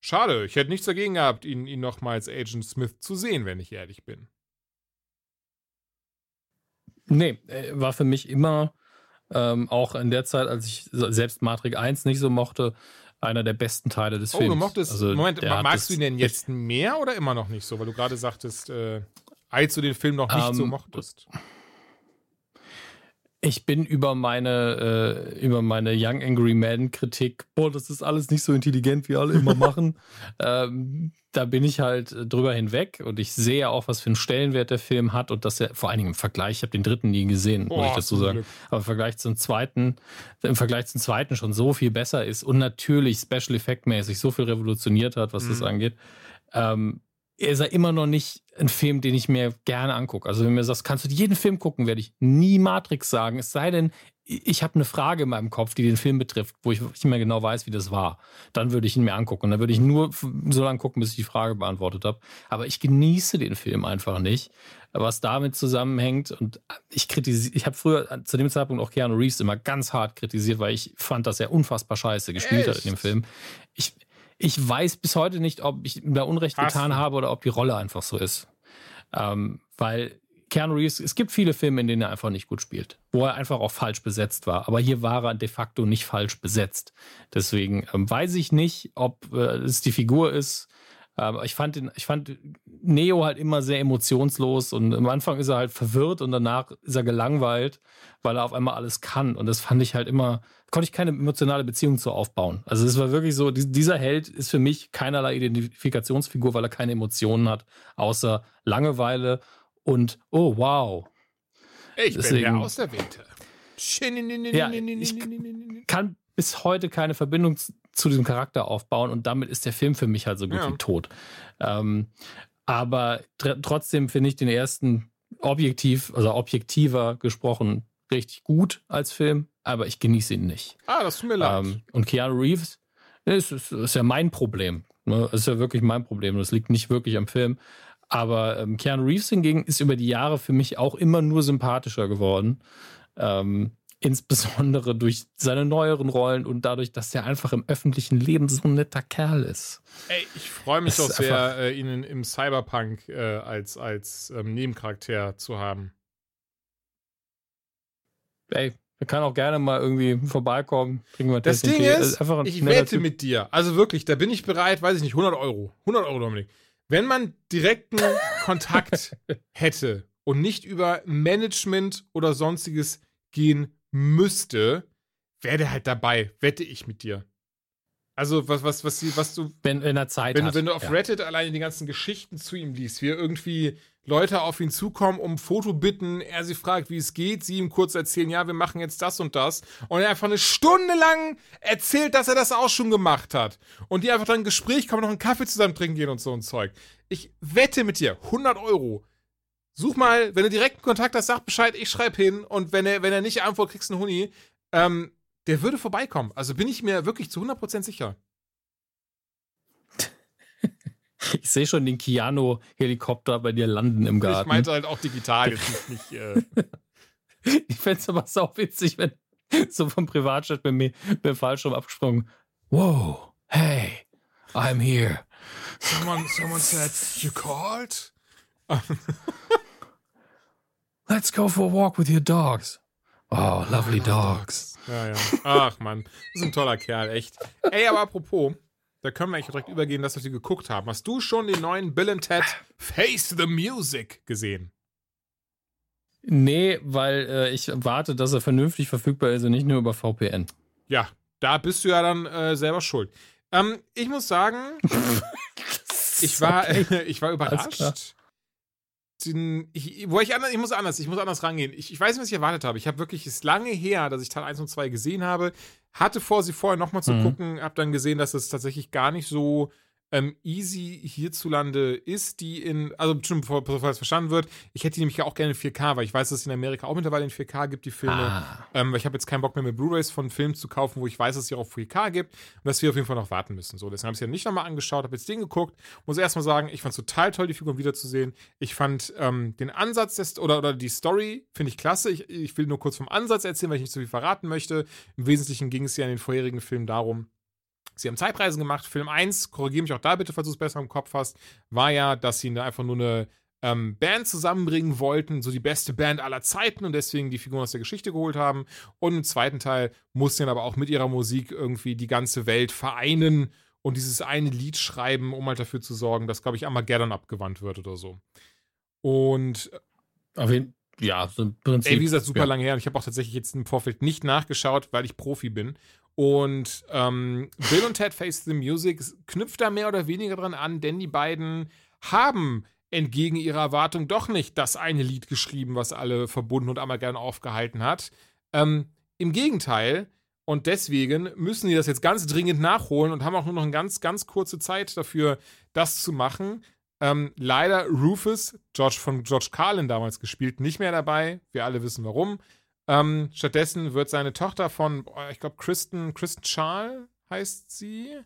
Schade, ich hätte nichts dagegen gehabt, ihn, ihn nochmal Agent Smith zu sehen, wenn ich ehrlich bin. Nee, äh, war für mich immer, ähm, auch in der Zeit, als ich selbst Matrix 1 nicht so mochte, einer der besten Teile des Oh, Films. du mochtest. Also, Moment, magst du ihn denn jetzt mehr oder immer noch nicht so? Weil du gerade sagtest, äh, als du den Film noch nicht so Ähm, mochtest. Ich bin über meine, äh, über meine Young Angry Man Kritik, boah, das ist alles nicht so intelligent, wie alle immer machen. ähm, da bin ich halt drüber hinweg und ich sehe auch, was für einen Stellenwert der Film hat und dass er vor allen Dingen im Vergleich, ich habe den dritten nie gesehen, muss ich dazu sagen, Glück. aber im Vergleich zum zweiten, im Vergleich zum zweiten schon so viel besser ist und natürlich Special Effect mäßig so viel revolutioniert hat, was das Mhm. angeht. Ähm, ist er immer noch nicht ein Film, den ich mir gerne angucke. Also wenn du mir sagst, kannst du jeden Film gucken, werde ich nie Matrix sagen. Es sei denn, ich habe eine Frage in meinem Kopf, die den Film betrifft, wo ich nicht mehr genau weiß, wie das war. Dann würde ich ihn mir angucken. Und dann würde ich nur so lange gucken, bis ich die Frage beantwortet habe. Aber ich genieße den Film einfach nicht. Was damit zusammenhängt, und ich kritisiere, ich habe früher zu dem Zeitpunkt auch Keanu Reeves immer ganz hart kritisiert, weil ich fand, dass er unfassbar scheiße gespielt hat in dem Echt? Film. Ich, ich weiß bis heute nicht, ob ich da Unrecht Hast getan du? habe oder ob die Rolle einfach so ist. Ähm, weil Keanu Reeves, es gibt viele Filme, in denen er einfach nicht gut spielt, wo er einfach auch falsch besetzt war. Aber hier war er de facto nicht falsch besetzt. Deswegen ähm, weiß ich nicht, ob äh, es die Figur ist. Aber ich fand, den, ich fand Neo halt immer sehr emotionslos und am Anfang ist er halt verwirrt und danach ist er gelangweilt, weil er auf einmal alles kann. Und das fand ich halt immer, konnte ich keine emotionale Beziehung zu aufbauen. Also es war wirklich so, dies- dieser Held ist für mich keinerlei Identifikationsfigur, weil er keine Emotionen hat, außer Langeweile und oh wow. Ich bin der deswegen- Auserwählte. Ja, ich- Kann bis heute keine Verbindung zu, diesem Charakter aufbauen und damit ist der Film für mich halt so gut Ja. wie tot. Ähm, aber tr trotzdem finde ich den ersten objektiv, also objektiver gesprochen, richtig gut als Film, aber ich genieße ihn nicht. Ah, das tut mir leid. Ähm, und Keanu Reeves ist, ist, ist ja mein Problem. Ne? Ist ja wirklich mein Problem. Das liegt nicht wirklich am Film. Aber ähm, Keanu Reeves hingegen ist über die Jahre für mich auch immer nur sympathischer geworden. Ähm, insbesondere durch seine neueren Rollen und dadurch, dass er einfach im öffentlichen Leben so ein netter Kerl ist. Ey, ich freue mich Es doch sehr, äh, ihn im Cyberpunk äh, als, als ähm, Nebencharakter zu haben. Ey, er kann auch gerne mal irgendwie vorbeikommen. Trinken wir Das. Ding ist, ein ich wette Typ. mit dir. Also wirklich, da bin ich bereit, weiß ich nicht, 100 Euro. 100 Euro, Dominik. Wenn man direkten Kontakt hätte und nicht über Management oder sonstiges gehen müsste, wäre der halt dabei, wette ich mit dir. Also, was, was, was, was du wenn, wenn er Zeit wenn, hat. wenn du auf ja. Reddit alleine die ganzen Geschichten zu ihm liest, wie irgendwie Leute auf ihn zukommen, um ein Foto bitten, er sie fragt, wie es geht, sie ihm kurz erzählen, ja, wir machen jetzt das und das. Und er einfach eine Stunde lang erzählt, dass er das auch schon gemacht hat. Und die einfach dann ein Gespräch kommen, noch einen Kaffee zusammen trinken gehen und so ein Zeug. Ich wette mit dir, 100 Euro. Such mal, wenn du direkten Kontakt hast, sag Bescheid, ich schreibe hin. Und wenn er, wenn er nicht antwortet, kriegst du einen Huni. Ähm, der würde vorbeikommen. Also bin ich mir wirklich zu 100% sicher. Ich sehe schon den Keanu-Helikopter bei dir landen im Ich Garten. meinte halt auch digital, jetzt nicht, nicht äh, Ich fände es aber sau witzig, wenn so vom Privatjet mit mir beim Fallschirm abgesprungen. Wow, hey, I'm here. Someone, someone said, you called? Let's go for a walk with your dogs. Oh, lovely dogs. Ja, ja. Ach man, das ist ein toller Kerl, echt. Ey, aber apropos, da können wir eigentlich direkt übergehen, dass wir die geguckt haben. Hast du schon den neuen Bill and Ted Face the Music gesehen? Nee, weil äh, ich warte, dass er vernünftig verfügbar ist und nicht nur über VPN. Ja, da bist du ja dann äh, selber schuld. Ähm, ich muss sagen, ich war, Okay. ich war überrascht. Den, ich, wo ich, anders, ich muss anders, ich muss anders rangehen. Ich, ich weiß nicht, was ich erwartet habe. Ich habe wirklich, es lange her, dass ich Teil 1 und 2 gesehen habe. Hatte vor, sie vorher nochmal zu Mhm. gucken, habe dann gesehen, dass es tatsächlich gar nicht so ähm, easy hierzulande ist, die in, also bestimmt bevor, bevor es verstanden wird. Ich hätte die nämlich ja auch gerne in 4K, weil ich weiß, dass es in Amerika auch mittlerweile in 4K gibt, die Filme. Ah. Ähm, weil ich habe jetzt keinen Bock mehr mit Blu-rays von Filmen zu kaufen, wo ich weiß, dass es sie auch auf 4K gibt und dass wir auf jeden Fall noch warten müssen. So, deswegen habe ich es ja nicht nochmal angeschaut, habe jetzt den geguckt. Muss erstmal sagen, ich fand es total toll, die Figuren wiederzusehen. Ich fand ähm, den Ansatz des, oder, oder die Story, finde ich klasse. Ich, ich will nur kurz vom Ansatz erzählen, weil ich nicht so viel verraten möchte. Im Wesentlichen ging es ja in den vorherigen Filmen darum, Sie haben Zeitreisen gemacht. Film 1, korrigiere mich auch da bitte, falls du es besser im Kopf hast, war ja, dass sie einfach nur eine ähm, Band zusammenbringen wollten, so die beste Band aller Zeiten und deswegen die Figuren aus der Geschichte geholt haben. Und im zweiten Teil mussten dann aber auch mit ihrer Musik irgendwie die ganze Welt vereinen und dieses eine Lied schreiben, um halt dafür zu sorgen, dass, glaube ich, Armageddon abgewandt wird oder so. Und Auf jeden ja, so im Prinzip. Ey, wie gesagt, super ja. lange her. Und ich habe auch tatsächlich jetzt im Vorfeld nicht nachgeschaut, weil ich Profi bin. Und ähm, Bill und Ted Face the Music knüpft da mehr oder weniger dran an, denn die beiden haben entgegen ihrer Erwartung doch nicht das eine Lied geschrieben, was alle verbunden und einmal gern aufgehalten hat. Ähm, Im Gegenteil. Und deswegen müssen die das jetzt ganz dringend nachholen und haben auch nur noch eine ganz, ganz kurze Zeit dafür, das zu machen. Ähm, leider Rufus, George von George Carlin damals gespielt, nicht mehr dabei. Wir alle wissen warum. Ähm, stattdessen wird seine Tochter von, boah, ich glaube, Kristen, Kristen Charles heißt sie.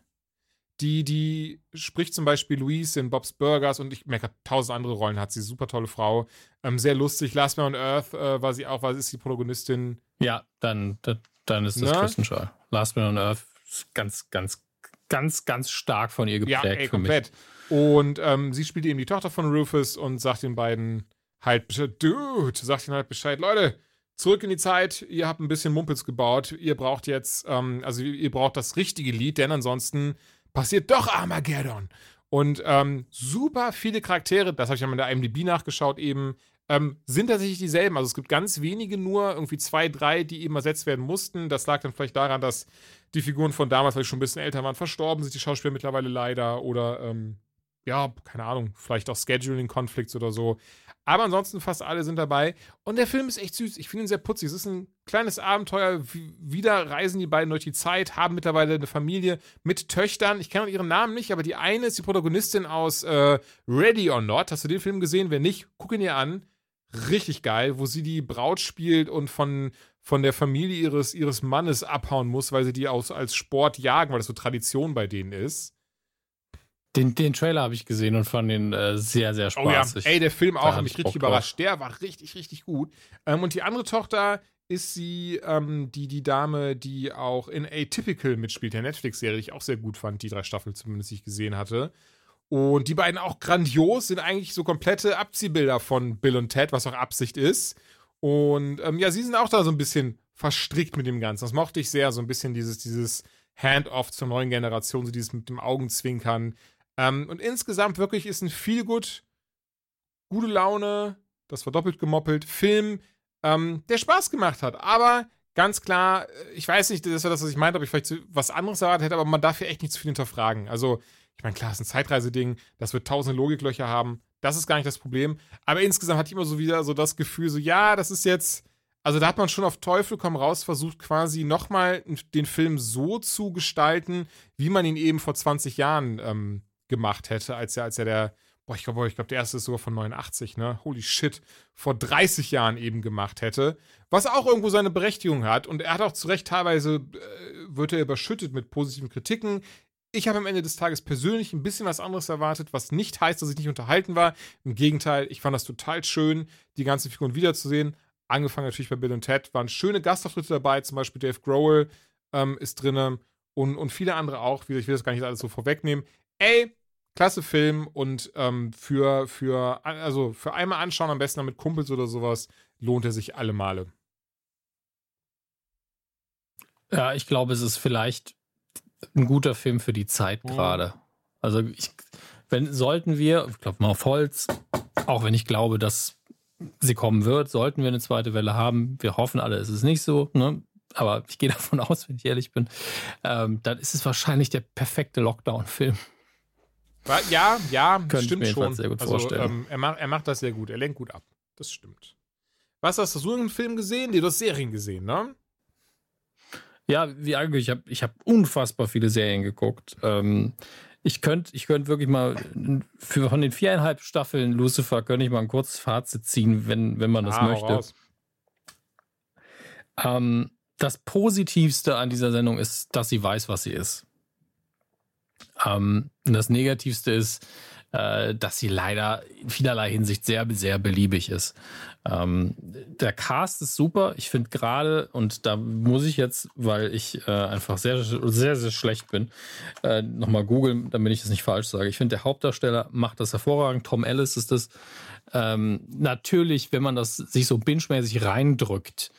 Die, die spricht zum Beispiel Louise in Bob's Burgers und ich merke, tausend andere Rollen hat sie. Super tolle Frau. Ähm, sehr lustig. Last Man on Earth äh, war sie auch, weil sie ist die Protagonistin. Ja, dann, dann, ist das Ne? Kristen Schaal. Last Man on Earth ist ganz, ganz, ganz, ganz stark von ihr Ja, geprägt ey, für mich. komplett. Und ähm, sie spielt eben die Tochter von Rufus und sagt den beiden halt Bescheid, Dude, sagt ihnen halt Bescheid, Leute, zurück in die Zeit, ihr habt ein bisschen Mumpels gebaut, ihr braucht jetzt, ähm, also ihr braucht das richtige Lied, denn ansonsten passiert doch Armageddon. Und ähm, super viele Charaktere, das habe ich ja mal in der IMDb nachgeschaut, eben, ähm, sind tatsächlich dieselben. Also es gibt ganz wenige nur, irgendwie zwei, drei, die eben ersetzt werden mussten. Das lag dann vielleicht daran, dass die Figuren von damals, weil die schon ein bisschen älter waren, verstorben sind, die Schauspieler mittlerweile leider oder ähm, ja, keine Ahnung, vielleicht auch Scheduling-Conflicts oder so. Aber ansonsten fast alle sind dabei. Und der Film ist echt süß. Ich finde ihn sehr putzig. Es ist ein kleines Abenteuer. Wie- Wieder reisen die beiden durch die Zeit, haben mittlerweile eine Familie mit Töchtern. Ich kenne ihren Namen nicht, aber die eine ist die Protagonistin aus äh, Ready or Not. Hast du den Film gesehen? Wenn nicht, guck ihn dir an. Richtig geil, wo sie die Braut spielt und von, von der Familie ihres, ihres Mannes abhauen muss, weil sie die aus, als Sport jagen, weil das so Tradition bei denen ist. Den, den Trailer habe ich gesehen und fand den äh, sehr, sehr Oh ja, spaßig. ey, der Film auch hat mich ich richtig Bock drauf. überrascht. Der war richtig, richtig gut. Ähm, und die andere Tochter ist sie, ähm, die, die Dame, die auch in Atypical mitspielt, der Netflix-Serie, die ich auch sehr gut fand, die drei Staffeln zumindest, die ich gesehen hatte. Und die beiden auch grandios, sind eigentlich so komplette Abziehbilder von Bill und Ted, was auch Absicht ist. Und ähm, ja, sie sind auch da so ein bisschen verstrickt mit dem Ganzen. Das mochte ich sehr, so ein bisschen dieses, dieses Hand-off zur neuen Generation, so dieses mit dem Augenzwinkern. Ähm, und insgesamt wirklich ist ein viel gut, gute Laune, das war doppelt gemoppelt, Film, ähm, der Spaß gemacht hat. Aber ganz klar, äh, ich weiß nicht, das war das, was ich meinte, ob ich vielleicht was anderes erwartet hätte, aber man darf hier echt nicht zu viel hinterfragen. Also, ich meine, klar, es ist ein Zeitreiseding, das wird tausende Logiklöcher haben. Das ist gar nicht das Problem. Aber insgesamt hatte ich immer so wieder so das Gefühl, so, ja, das ist jetzt. Also da hat man schon auf Teufel komm raus versucht, quasi nochmal den Film so zu gestalten, wie man ihn eben vor 20 Jahren ähm, gemacht hätte, als er, als er der, boah, ich glaube, ich glaube, der erste ist sogar von 89, ne? Holy shit, vor 30 Jahren eben gemacht hätte. Was auch irgendwo seine Berechtigung hat. Und er hat auch zu Recht teilweise, äh, wird er überschüttet mit positiven Kritiken. Ich habe am Ende des Tages persönlich ein bisschen was anderes erwartet, was nicht heißt, dass ich nicht unterhalten war. Im Gegenteil, ich fand das total schön, die ganzen Figuren wiederzusehen. Angefangen natürlich bei Bill und Ted, waren schöne Gastauftritte dabei, zum Beispiel Dave Grohl ähm, ist drin und, und viele andere auch. Ich will das gar nicht alles so vorwegnehmen. Ey, klasse Film und ähm, für, für, also für einmal anschauen, am besten mit Kumpels oder sowas, lohnt er sich alle Male. Ja, ich glaube, es ist vielleicht ein guter Film für die Zeit Mhm. gerade. Also ich, wenn sollten wir, ich glaube mal auf Holz, auch wenn ich glaube, dass sie kommen wird, sollten wir eine zweite Welle haben. Wir hoffen alle, es ist nicht so, ne? Aber ich gehe davon aus, wenn ich ehrlich bin, ähm, dann ist es wahrscheinlich der perfekte Lockdown-Film. Ja, ja, Könnte ich stimmt mir schon. sehr gut also, vorstellen. Ähm, er, macht, er macht das sehr gut. Er lenkt gut ab. Das stimmt. Was hast du so einen Film gesehen? Du hast Serien gesehen, ne? Ja, wie angekündigt, ich habe ich hab unfassbar viele Serien geguckt. Ähm, ich könnte ich könnt wirklich mal für, von den viereinhalb Staffeln Lucifer könnte ich mal ein kurzes Fazit ziehen, wenn, wenn man das Ah, möchte. Ähm, das Positivste an dieser Sendung ist, dass sie weiß, was sie ist. Ähm, das Negativste ist, äh, dass sie leider in vielerlei Hinsicht sehr, sehr beliebig ist. Ähm, der Cast ist super. Ich finde gerade, und da muss ich jetzt, weil ich äh, einfach sehr, sehr, sehr schlecht bin, äh, nochmal googeln, damit ich das nicht falsch sage. Ich finde, der Hauptdarsteller macht das hervorragend. Tom Ellis ist das. Ähm, natürlich, wenn man das sich so binge-mäßig reindrückt,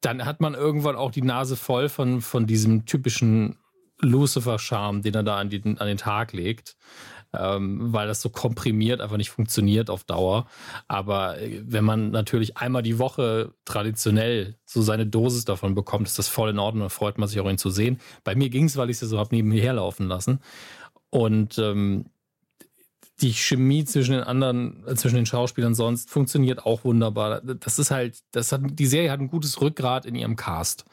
dann hat man irgendwann auch die Nase voll von, von diesem typischen Lucifer-Charme, den er da an den, an den Tag legt. Ähm, weil das so komprimiert einfach nicht funktioniert auf Dauer. Aber äh, wenn man natürlich einmal die Woche traditionell so seine Dosis davon bekommt, ist das voll in Ordnung. Da freut man sich auch, ihn zu sehen. Bei mir ging es, weil ich es so habe nebenher laufen lassen. Und ähm, die Chemie zwischen den anderen, äh, zwischen den Schauspielern sonst funktioniert auch wunderbar. Das ist halt, das hat, die Serie hat ein gutes Rückgrat in ihrem Cast.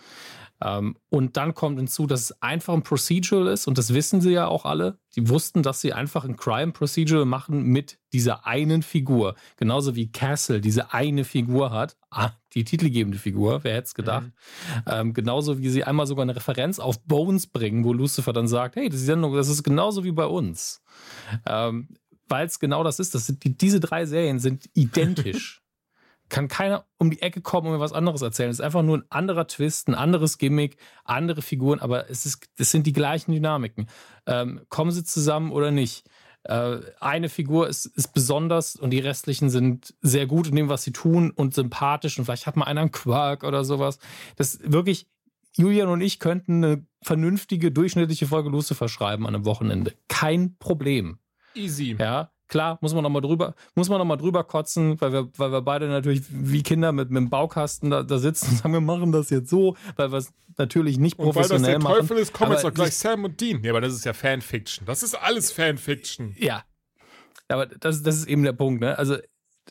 Ähm, und dann kommt hinzu, dass es einfach ein Procedural ist und das wissen sie ja auch alle. Die wussten, dass sie einfach ein Crime Procedural machen mit dieser einen Figur. Genauso wie Castle diese eine Figur hat. Ah, die titelgebende Figur, wer hätte es gedacht. Ähm, genauso wie sie einmal sogar eine Referenz auf Bones bringen, wo Lucifer dann sagt, hey, die Sendung, das ist genauso wie bei uns. Ähm, Weil es genau das ist. Das sind die, diese drei Serien sind identisch. Kann keiner um die Ecke kommen und mir was anderes erzählen. Es ist einfach nur ein anderer Twist, ein anderes Gimmick, andere Figuren, aber es, ist, es sind die gleichen Dynamiken. Ähm, kommen sie zusammen oder nicht? Äh, eine Figur ist, ist besonders und die restlichen sind sehr gut in dem, was sie tun und sympathisch und vielleicht hat mal einer einen Quark oder sowas. Das ist wirklich, Julian und ich könnten eine vernünftige, durchschnittliche Folge Lucifer schreiben an einem Wochenende. Kein Problem. Easy. Ja, klar, muss man noch mal drüber, muss man noch mal drüber kotzen, weil wir, weil wir beide natürlich wie Kinder mit, mit dem Baukasten da, da sitzen und sagen, wir machen das jetzt so, weil wir es natürlich nicht Und weil das professionell der machen. Teufel ist, kommen jetzt auch gleich Sam und Dean. Ja, aber das ist ja Fanfiction. Das ist alles Fanfiction. Ja. Aber das, das ist eben der Punkt, ne? Also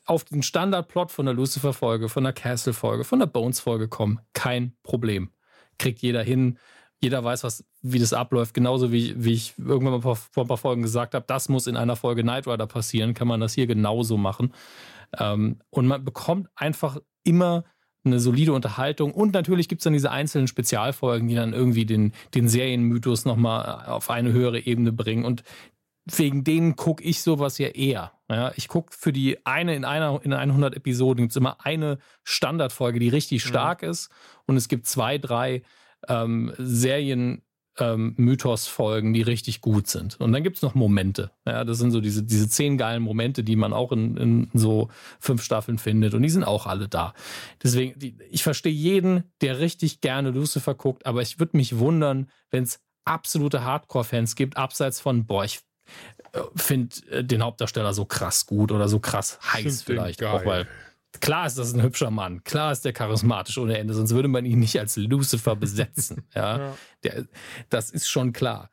auf den Standardplot von der Lucifer-Folge, von der Castle-Folge, von der Bones-Folge kommen, kein Problem. Kriegt jeder hin. Jeder weiß, was, wie das abläuft. Genauso wie, wie ich irgendwann mal vor, vor ein paar Folgen gesagt habe, das muss in einer Folge Knight Rider passieren, kann man das hier genauso machen. Ähm, und man bekommt einfach immer eine solide Unterhaltung. Und natürlich gibt es dann diese einzelnen Spezialfolgen, die dann irgendwie den, den Serienmythos nochmal auf eine höhere Ebene bringen. Und wegen denen gucke ich sowas ja eher. Ja, ich gucke für die eine in einer in 100 Episoden gibt es immer eine Standardfolge, die richtig Mhm. stark ist und es gibt zwei, drei ähm, Serien ähm, Mythos-Folgen, die richtig gut sind. Und dann gibt es noch Momente. Ja, das sind so diese, diese zehn geilen Momente, die man auch in, in so fünf Staffeln findet. Und die sind auch alle da. Deswegen, die, ich verstehe jeden, der richtig gerne Lucifer guckt, aber ich würde mich wundern, wenn es absolute Hardcore-Fans gibt, abseits von, boah, ich finde äh, den Hauptdarsteller so krass gut oder so krass heiß vielleicht auch, weil klar ist das ein hübscher Mann, klar ist der charismatisch ohne Ende, sonst würde man ihn nicht als Lucifer besetzen. ja, Ja. Der, das ist schon klar.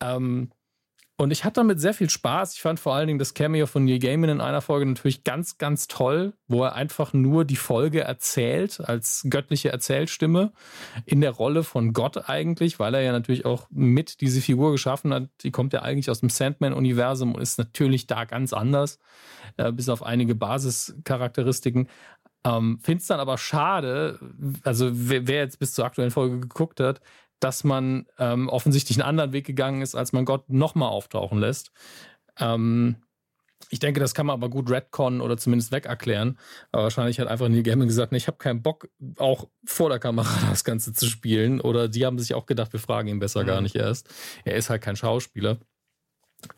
Ähm, und ich hatte damit sehr viel Spaß. Ich fand vor allen Dingen das Cameo von Neil Gaiman in einer Folge natürlich ganz, ganz toll, wo er einfach nur die Folge erzählt als göttliche Erzählstimme in der Rolle von Gott eigentlich, weil er ja natürlich auch mit diese Figur geschaffen hat. Die kommt ja eigentlich aus dem Sandman-Universum und ist natürlich da ganz anders, äh, bis auf einige Basischarakteristiken. Ähm, Finde es dann aber schade, also wer, wer jetzt bis zur aktuellen Folge geguckt hat, dass man ähm, offensichtlich einen anderen Weg gegangen ist, als man Gott nochmal auftauchen lässt. Ähm, ich denke, das kann man aber gut retconnen oder zumindest wegerklären. Aber wahrscheinlich hat einfach Neil Gaiman gesagt, nee, ich habe keinen Bock, auch vor der Kamera das Ganze zu spielen. Oder die haben sich auch gedacht, wir fragen ihn besser Mhm. gar nicht erst. Er ist halt kein Schauspieler.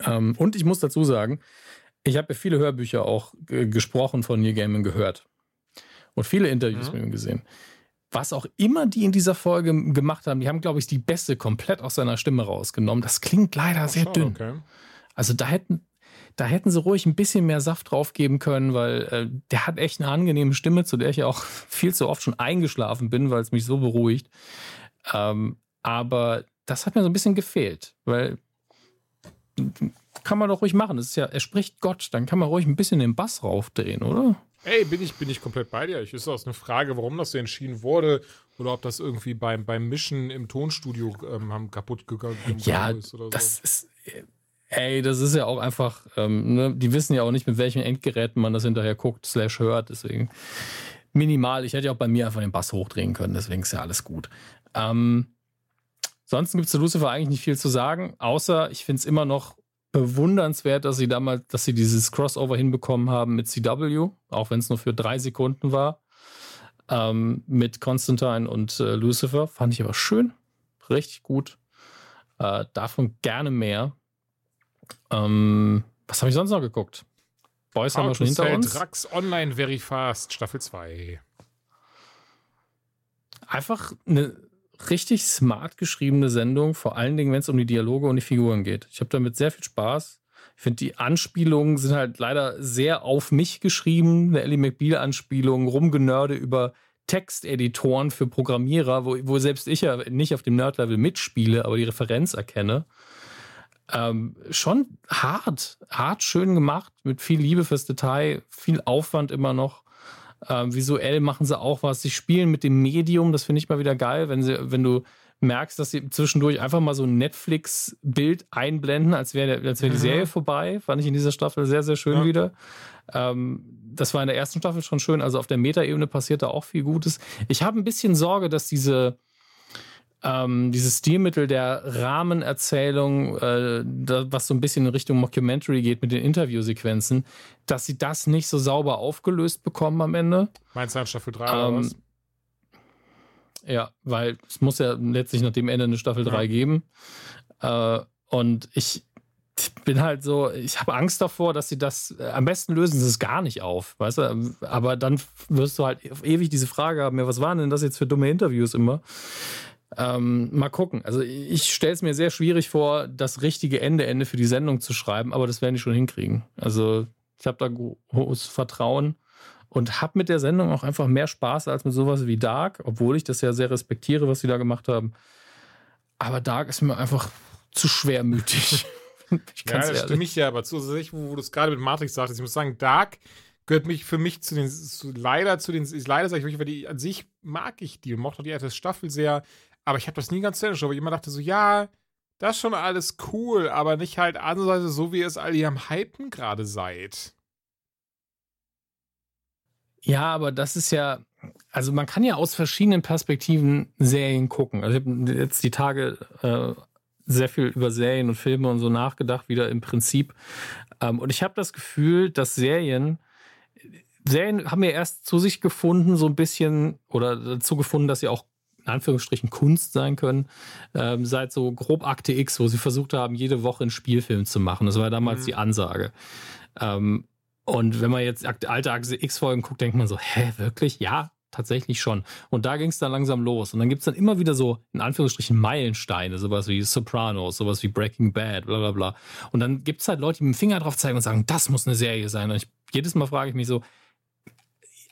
Ähm, und ich muss dazu sagen, ich habe ja viele Hörbücher auch äh, gesprochen von Neil Gaiman gehört und viele Interviews mhm. mit ihm gesehen. Was auch immer die in dieser Folge gemacht haben, die haben, glaube ich, die Beste komplett aus seiner Stimme rausgenommen. Das klingt leider Ach, sehr schon, dünn. Okay. Also da hätten, da hätten sie ruhig ein bisschen mehr Saft drauf geben können, weil äh, der hat echt eine angenehme Stimme, zu der ich ja auch viel zu oft schon eingeschlafen bin, weil es mich so beruhigt. Ähm, aber das hat mir so ein bisschen gefehlt, weil kann man doch ruhig machen. Das ist ja, er spricht Gott, dann kann man ruhig ein bisschen den Bass raufdrehen, oder? Ey, bin ich, bin ich komplett bei dir. Ich ist auch eine Frage, warum das so entschieden wurde oder ob das irgendwie beim, beim Mischen im Tonstudio ähm, kaputt gegangen ja, ist oder so. Das ist, ey, das ist ja auch einfach, ähm, ne? die wissen ja auch nicht, mit welchen Endgeräten man das hinterher guckt, slash hört, deswegen minimal. Ich hätte ja auch bei mir einfach den Bass hochdrehen können, deswegen ist ja alles gut. Ähm, Sonst gibt es zu Lucifer eigentlich nicht viel zu sagen, außer ich finde es immer noch bewundernswert, dass sie damals, dass sie dieses Crossover hinbekommen haben mit CW, auch wenn es nur für drei Sekunden war, ähm, mit Constantine und äh, Lucifer. Fand ich aber schön, richtig gut. Äh, davon gerne mehr. Ähm, was habe ich sonst noch geguckt? Boys How haben wir schon hinter uns. Drax Online Very Fast, Staffel 2. Einfach eine richtig smart geschriebene Sendung, vor allen Dingen, wenn es um die Dialoge und die Figuren geht. Ich habe damit sehr viel Spaß. Ich finde, die Anspielungen sind halt leider sehr auf mich geschrieben. Eine Ellie McBeal-Anspielung, rumgenörde über Texteditoren für Programmierer, wo, wo selbst ich ja nicht auf dem Nerd-Level mitspiele, aber die Referenz erkenne. Ähm, schon hart, hart schön gemacht, mit viel Liebe fürs Detail, viel Aufwand immer noch. Ähm, visuell machen sie auch was. Sie spielen mit dem Medium, das finde ich mal wieder geil, wenn, sie, wenn du merkst, dass sie zwischendurch einfach mal so ein Netflix-Bild einblenden, als wäre als wär die mhm. Serie vorbei. Fand ich in dieser Staffel sehr, sehr schön ja. wieder. Ähm, das war in der ersten Staffel schon schön. Also auf der Metaebene passiert da auch viel Gutes. Ich habe ein bisschen Sorge, dass diese ähm, dieses Stilmittel der Rahmenerzählung, äh, da, was so ein bisschen in Richtung Mockumentary geht mit den Interviewsequenzen, dass sie das nicht so sauber aufgelöst bekommen am Ende. Meinst du an Staffel 3 ähm, oder was? Ja, weil es muss ja letztlich nach dem Ende eine Staffel 3 ja. geben. Äh, und ich bin halt so, ich habe Angst davor, dass sie das, äh, am besten lösen sie es gar nicht auf, weißt du? Aber dann wirst du halt ewig diese Frage haben, ja, was waren denn das jetzt für dumme Interviews immer? Ähm, mal gucken. Also ich stelle es mir sehr schwierig vor, das richtige Ende Ende für die Sendung zu schreiben, aber das werden die schon hinkriegen. Also ich habe da hohes Vertrauen und habe mit der Sendung auch einfach mehr Spaß als mit sowas wie Dark, obwohl ich das ja sehr respektiere, was sie da gemacht haben. Aber Dark ist mir einfach zu schwermütig. ich ja, das stimme ich ja aber zu. Also, wo, wo du es gerade mit Matrix sagtest, ich muss sagen, Dark gehört mich für mich zu den, zu, leider zu den, leider sage ich wirklich, weil die an sich mag ich die und mochte die erste Staffel sehr, aber ich habe das nie ganz Ende aber ich immer dachte so, ja, das ist schon alles cool, aber nicht halt ansatzweise so, wie ihr es all hier am Hypen gerade seid. Ja, aber das ist ja, also man kann ja aus verschiedenen Perspektiven Serien gucken. Also ich habe jetzt die Tage äh, sehr viel über Serien und Filme und so nachgedacht, wieder im Prinzip. Ähm, und ich habe das Gefühl, dass Serien Serien haben ja erst zu sich gefunden, so ein bisschen, oder dazu gefunden, dass sie auch in Anführungsstrichen Kunst sein können, ähm, seit so grob Akte X, wo sie versucht haben, jede Woche einen Spielfilm zu machen. Das war ja damals mhm. die Ansage. Ähm, und wenn man jetzt alte Akte X-Folgen guckt, denkt man so, hä, wirklich? Ja, tatsächlich schon. Und da ging es dann langsam los. Und dann gibt es dann immer wieder so, in Anführungsstrichen, Meilensteine, sowas wie Sopranos, sowas wie Breaking Bad, bla bla bla. Und dann gibt es halt Leute, die mit dem Finger drauf zeigen und sagen, das muss eine Serie sein. Und ich, jedes Mal frage ich mich so,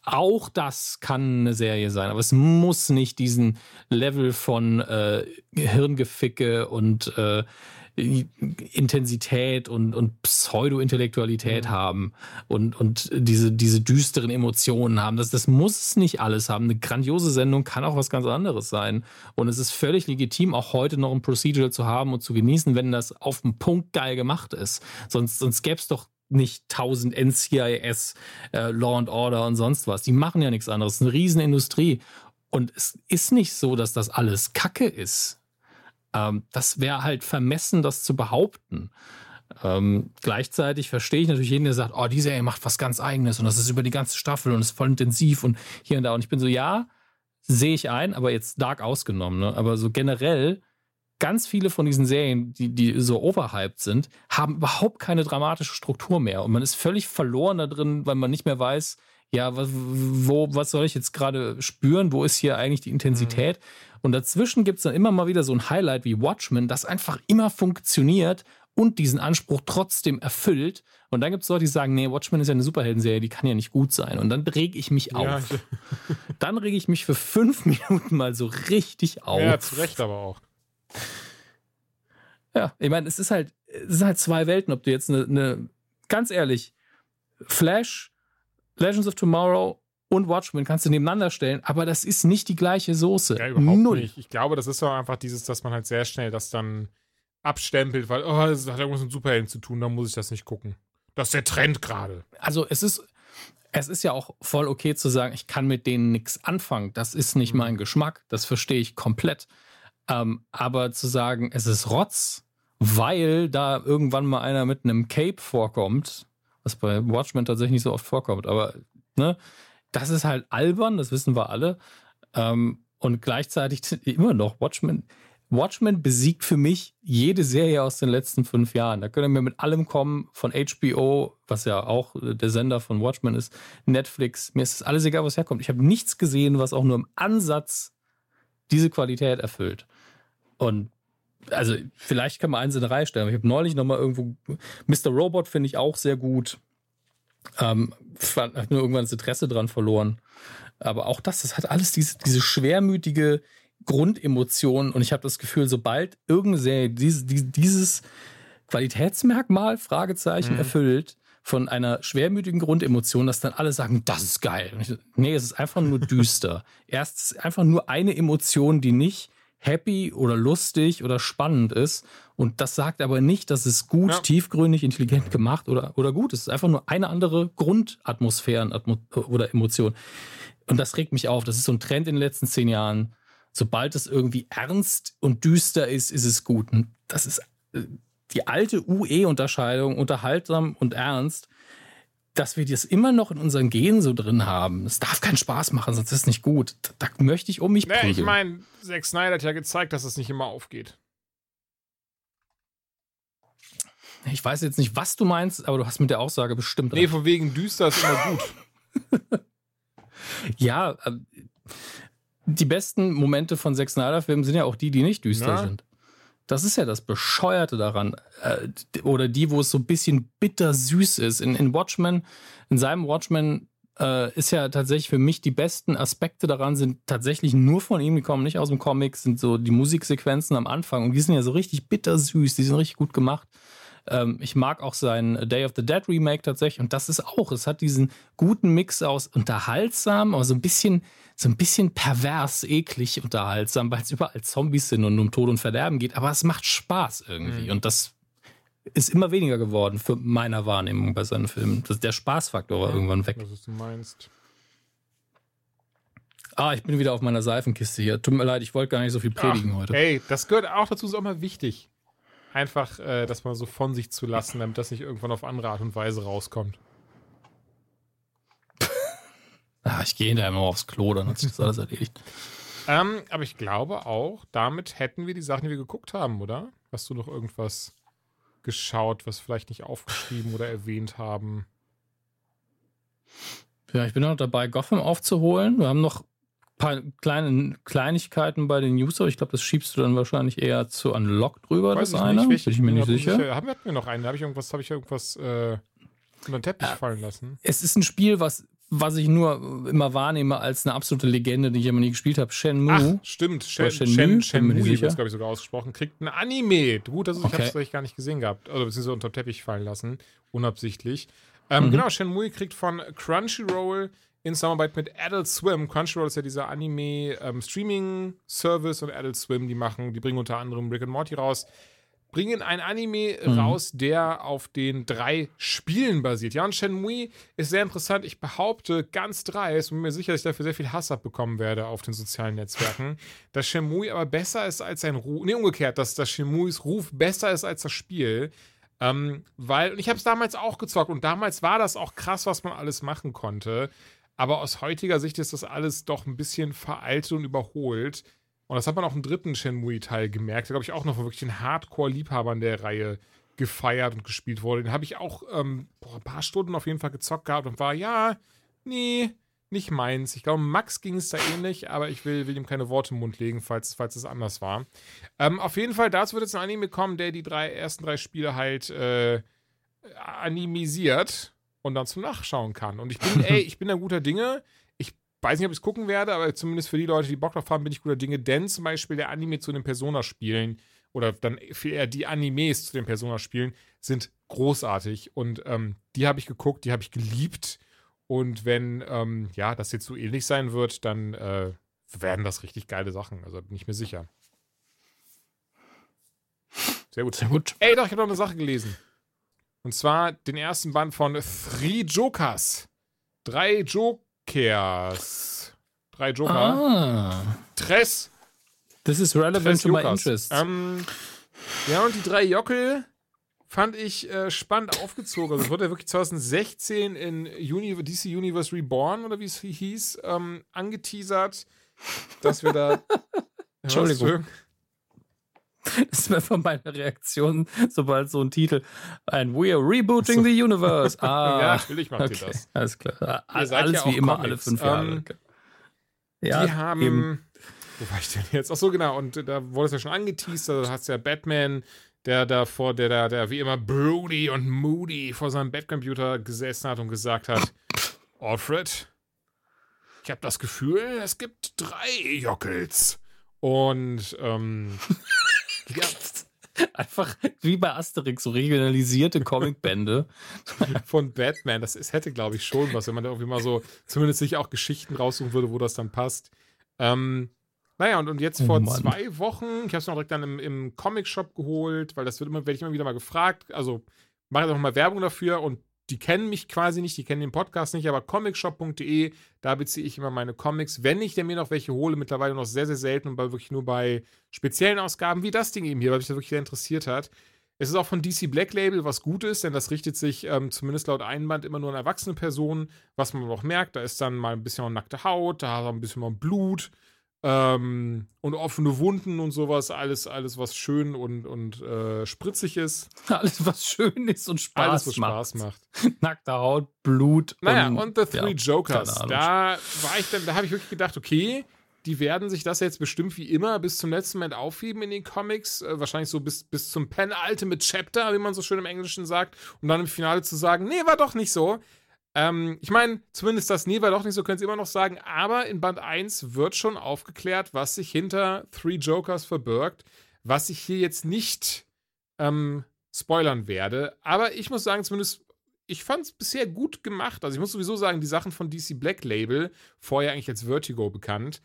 auch das kann eine Serie sein, aber es muss nicht diesen Level von äh, Hirngeficke und äh, Intensität und, und Pseudo-Intellektualität mhm. haben und, und diese, diese düsteren Emotionen haben. Das, das muss es nicht alles haben. Eine grandiose Sendung kann auch was ganz anderes sein. Und es ist völlig legitim, auch heute noch ein Procedural zu haben und zu genießen, wenn das auf den Punkt geil gemacht ist. Sonst, sonst gäbe es doch nicht 1000 NCIS, äh, Law and Order und sonst was. Die machen ja nichts anderes. Es ist eine Riesenindustrie. Und es ist nicht so, dass das alles Kacke ist. Ähm, das wäre halt vermessen, das zu behaupten. Ähm, gleichzeitig verstehe ich natürlich jeden, der sagt, oh, die Serie macht was ganz Eigenes und das ist über die ganze Staffel und ist voll intensiv und hier und da. Und ich bin so, ja, sehe ich ein, aber jetzt Dark ausgenommen. Ne? Aber so generell ganz viele von diesen Serien, die, die so overhyped sind, haben überhaupt keine dramatische Struktur mehr. Und man ist völlig verloren da drin, weil man nicht mehr weiß, ja, was, wo, was soll ich jetzt gerade spüren? Wo ist hier eigentlich die Intensität? Mhm. Und dazwischen gibt es dann immer mal wieder so ein Highlight wie Watchmen, das einfach immer funktioniert und diesen Anspruch trotzdem erfüllt. Und dann gibt es Leute, die sagen, nee, Watchmen ist ja eine Superhelden-Serie, die kann ja nicht gut sein. Und dann reg ich mich auf. Ja, dann reg ich mich für fünf Minuten mal so richtig auf. Ja, zu Recht aber auch. Ja, ich meine, es ist halt, es sind halt zwei Welten, ob du jetzt eine, eine ganz ehrlich, Flash, Legends of Tomorrow und Watchmen kannst du nebeneinander stellen, aber das ist nicht die gleiche Soße. Ja, überhaupt Null. nicht. Ich glaube, das ist doch einfach dieses, dass man halt sehr schnell das dann abstempelt, weil, oh, das hat irgendwas mit Superhelden zu tun, da muss ich das nicht gucken. Das ist der Trend gerade. Also es ist, es ist ja auch voll okay zu sagen, ich kann mit denen nichts anfangen. Das ist nicht mhm. mein Geschmack. Das verstehe ich komplett. Ähm, aber zu sagen, es ist Rotz, weil da irgendwann mal einer mit einem Cape vorkommt, was bei Watchmen tatsächlich nicht so oft vorkommt, aber ne, das ist halt albern, das wissen wir alle. Ähm, und gleichzeitig immer noch Watchmen. Watchmen besiegt für mich jede Serie aus den letzten fünf Jahren. Da können wir mit allem kommen, von HBO, was ja auch der Sender von Watchmen ist, Netflix. Mir ist alles egal, was herkommt. Ich habe nichts gesehen, was auch nur im Ansatz diese Qualität erfüllt. Und also vielleicht kann man eins in eine Reihe stellen. Ich habe neulich noch mal irgendwo Mr. Robot finde ich auch sehr gut. Ähm, habe nur irgendwann das Interesse dran verloren. Aber auch das, das hat alles diese, diese schwermütige Grundemotion. Und ich habe das Gefühl, sobald irgendeine Serie dieses, dieses Qualitätsmerkmal, Fragezeichen, mhm. erfüllt, von einer schwermütigen Grundemotion, dass dann alle sagen, das ist geil. Ich, nee, es ist einfach nur düster. Erst einfach nur eine Emotion, die nicht happy oder lustig oder spannend ist. Und das sagt aber nicht, dass es gut, ja. tiefgründig, intelligent gemacht oder, oder gut ist. Es ist einfach nur eine andere Grundatmosphäre oder Emotion. Und das regt mich auf. Das ist so ein Trend in den letzten zehn Jahren. Sobald es irgendwie ernst und düster ist, ist es gut. Und das ist äh, die alte UE-Unterscheidung, unterhaltsam und ernst, dass wir das immer noch in unseren Genen so drin haben. Es darf keinen Spaß machen, sonst ist es nicht gut. Da, da möchte ich um mich naja, prügeln. Ich meine, Zack Snyder hat ja gezeigt, dass es nicht immer aufgeht. Ich weiß jetzt nicht, was du meinst, aber du hast mit der Aussage bestimmt recht. Nee, von wegen düster ist immer gut. ja, ähm, die besten Momente von Zack Snyder-Filmen sind ja auch die, die nicht düster ja. sind. Das ist ja das Bescheuerte daran. Äh, oder die, wo es so ein bisschen bittersüß ist. In, in Watchmen, in seinem Watchmen äh, ist ja tatsächlich für mich die besten Aspekte daran sind tatsächlich nur von ihm, die kommen nicht aus dem Comic, sind so die Musiksequenzen am Anfang und die sind ja so richtig bittersüß, die sind richtig gut gemacht. Ähm, ich mag auch sein Day of the Dead Remake tatsächlich und das ist auch, es hat diesen guten Mix aus unterhaltsam, aber so ein bisschen so ein bisschen pervers, eklig unterhaltsam, weil es überall Zombies sind und um Tod und Verderben geht. Aber es macht Spaß irgendwie. Mhm. Und das ist immer weniger geworden für meiner Wahrnehmung bei seinen Filmen. Das, der Spaßfaktor war ja, irgendwann weg. Was du meinst. Ah, ich bin wieder auf meiner Seifenkiste hier. Tut mir leid, ich wollte gar nicht so viel predigen Ach, heute. Hey, das gehört auch dazu, ist auch mal wichtig. Einfach äh, das mal so von sich zu lassen, damit das nicht irgendwann auf andere Art und Weise rauskommt. Ah, ich gehe hinterher mal aufs Klo, dann hat sich das alles erledigt. Ähm, aber ich glaube auch, damit hätten wir die Sachen, die wir geguckt haben, oder? Hast du noch irgendwas geschaut, was vielleicht nicht aufgeschrieben oder erwähnt haben? Ja, ich bin noch dabei, Gotham aufzuholen. Wir haben noch paar kleine Kleinigkeiten bei den User. Ich glaube, das schiebst du dann wahrscheinlich eher zu Unlock drüber, Weiß das eine. Nicht, bin ich mir nicht sicher. sicher. Haben wir noch einen? Habe ich irgendwas, habe ich irgendwas äh, unter den Teppich äh, fallen lassen? Es ist ein Spiel, was was ich nur immer wahrnehme als eine absolute Legende, die ich immer nie gespielt habe, Shenmue. Ach, stimmt. Shen, Shenmue, Shen, Shenmue wird glaube ich, sogar ausgesprochen. Kriegt ein Anime. Gut, also ich okay. habe es gar nicht gesehen gehabt. Also beziehungsweise unter den Teppich fallen lassen. Unabsichtlich. Ähm, mhm. Genau, Shenmue kriegt von Crunchyroll in Zusammenarbeit mit Adult Swim. Crunchyroll ist ja dieser Anime-Streaming-Service ähm, und Adult Swim, die machen, die bringen unter anderem Rick and Morty raus bringen ein Anime mhm. raus, der auf den drei Spielen basiert. Ja, und Shenmue ist sehr interessant. Ich behaupte ganz dreist und bin mir sicher, dass ich dafür sehr viel Hass abbekommen werde auf den sozialen Netzwerken, dass Shenmue aber besser ist als sein Ruf. Nee, umgekehrt, dass das Shenmues Ruf besser ist als das Spiel. Ähm, weil, und ich habe es damals auch gezockt und damals war das auch krass, was man alles machen konnte. Aber aus heutiger Sicht ist das alles doch ein bisschen veraltet und überholt. Und das hat man auch im dritten Shenmue-Teil gemerkt. Da glaube ich auch noch von wirklich den Hardcore-Liebhabern der Reihe gefeiert und gespielt wurde. Den habe ich auch ähm, boah, ein paar Stunden auf jeden Fall gezockt gehabt und war, ja, nee, nicht meins. Ich glaube, Max ging es da ähnlich, aber ich will, will ihm keine Worte im Mund legen, falls, falls es anders war. Ähm, auf jeden Fall, dazu wird jetzt ein Anime kommen, der die drei, ersten drei Spiele halt äh, animisiert und dann zum Nachschauen kann. Und ich bin, ey, ich bin da guter Dinge. Ich weiß nicht, ob ich es gucken werde, aber zumindest für die Leute, die Bock drauf haben, bin ich guter Dinge. Denn zum Beispiel der Anime zu den Persona-Spielen oder dann viel eher die Animes zu den Persona-Spielen sind großartig. Und ähm, die habe ich geguckt, die habe ich geliebt. Und wenn ähm, ja, das jetzt so ähnlich sein wird, dann äh, werden das richtig geile Sachen. Also bin ich mir sicher. Sehr gut. Sehr gut. Ey, doch, ich habe noch eine Sache gelesen. Und zwar den ersten Band von Three Jokers. Drei Jokers. Drei Joker. Ah. Tres. This is relevant Tres to my Jokers. interests. Ähm, ja, und die drei Jockel fand ich äh, spannend aufgezogen. Also es wurde ja wirklich 2016 in Uni DC Universe Reborn oder wie es hieß, ähm, angeteasert, dass wir da. Entschuldigung. Das wäre von meiner Reaktion, sobald so ein Titel. And we are rebooting the universe. Ah, ja, natürlich macht okay, ihr das. Alles klar. Seid Alles ja wie immer, Comics. alle fünf Jahre. Ähm, ja, die haben. eben. Wo war ich denn jetzt? Ach so, genau. Und da wurde es ja schon angeteased. Da hast ja Batman, der da vor, der da, der wie immer broody und moody vor seinem Bettcomputer gesessen hat und gesagt hat: Alfred, ich habe das Gefühl, es gibt drei Jockels. Und, ähm, ja, Einfach wie bei Asterix, so regionalisierte Comicbände. von Batman. Das ist, hätte, glaube ich, schon was, wenn man da irgendwie mal so zumindest sich auch Geschichten raussuchen würde, wo das dann passt. Ähm, naja, und, und jetzt Oh vor Mann. zwei Wochen, ich habe es noch direkt dann im, im Comic-Shop geholt, weil das wird immer, werde ich immer wieder mal gefragt. Also mache ich auch mal Werbung dafür und die kennen mich quasi nicht, die kennen den Podcast nicht, aber comicshop.de, da beziehe ich immer meine Comics. Wenn ich mir noch welche hole, mittlerweile noch sehr, sehr selten und bei wirklich nur bei speziellen Ausgaben wie das Ding eben hier, weil mich das wirklich sehr interessiert hat. Es ist auch von DC Black Label, was gut ist, denn das richtet sich ähm, zumindest laut Einband immer nur an erwachsene Personen, was man auch merkt. Da ist dann mal ein bisschen nackte Haut, da ist auch ein bisschen mal Blut ähm, und offene Wunden und sowas. Alles, alles was schön und, und äh, spritzig ist. Alles, was schön ist und Spaß alles, was macht. Spaß macht. Nackte Haut, Blut. Naja, und, und The Three ja, Jokers. Da war ich dann, da habe ich wirklich gedacht, okay, die werden sich das jetzt bestimmt wie immer bis zum letzten Moment aufheben in den Comics. Äh, wahrscheinlich so bis, bis zum Penultimate Chapter, wie man so schön im Englischen sagt, um dann im Finale zu sagen, nee, war doch nicht so. Ähm, ich meine, zumindest das Nee war doch nicht so, können Sie immer noch sagen, aber in Band 1 wird schon aufgeklärt, was sich hinter Three Jokers verbirgt, was ich hier jetzt nicht ähm, spoilern werde. Aber ich muss sagen, zumindest ich fand es bisher gut gemacht. Also ich muss sowieso sagen, die Sachen von DC Black Label, vorher eigentlich als Vertigo bekannt,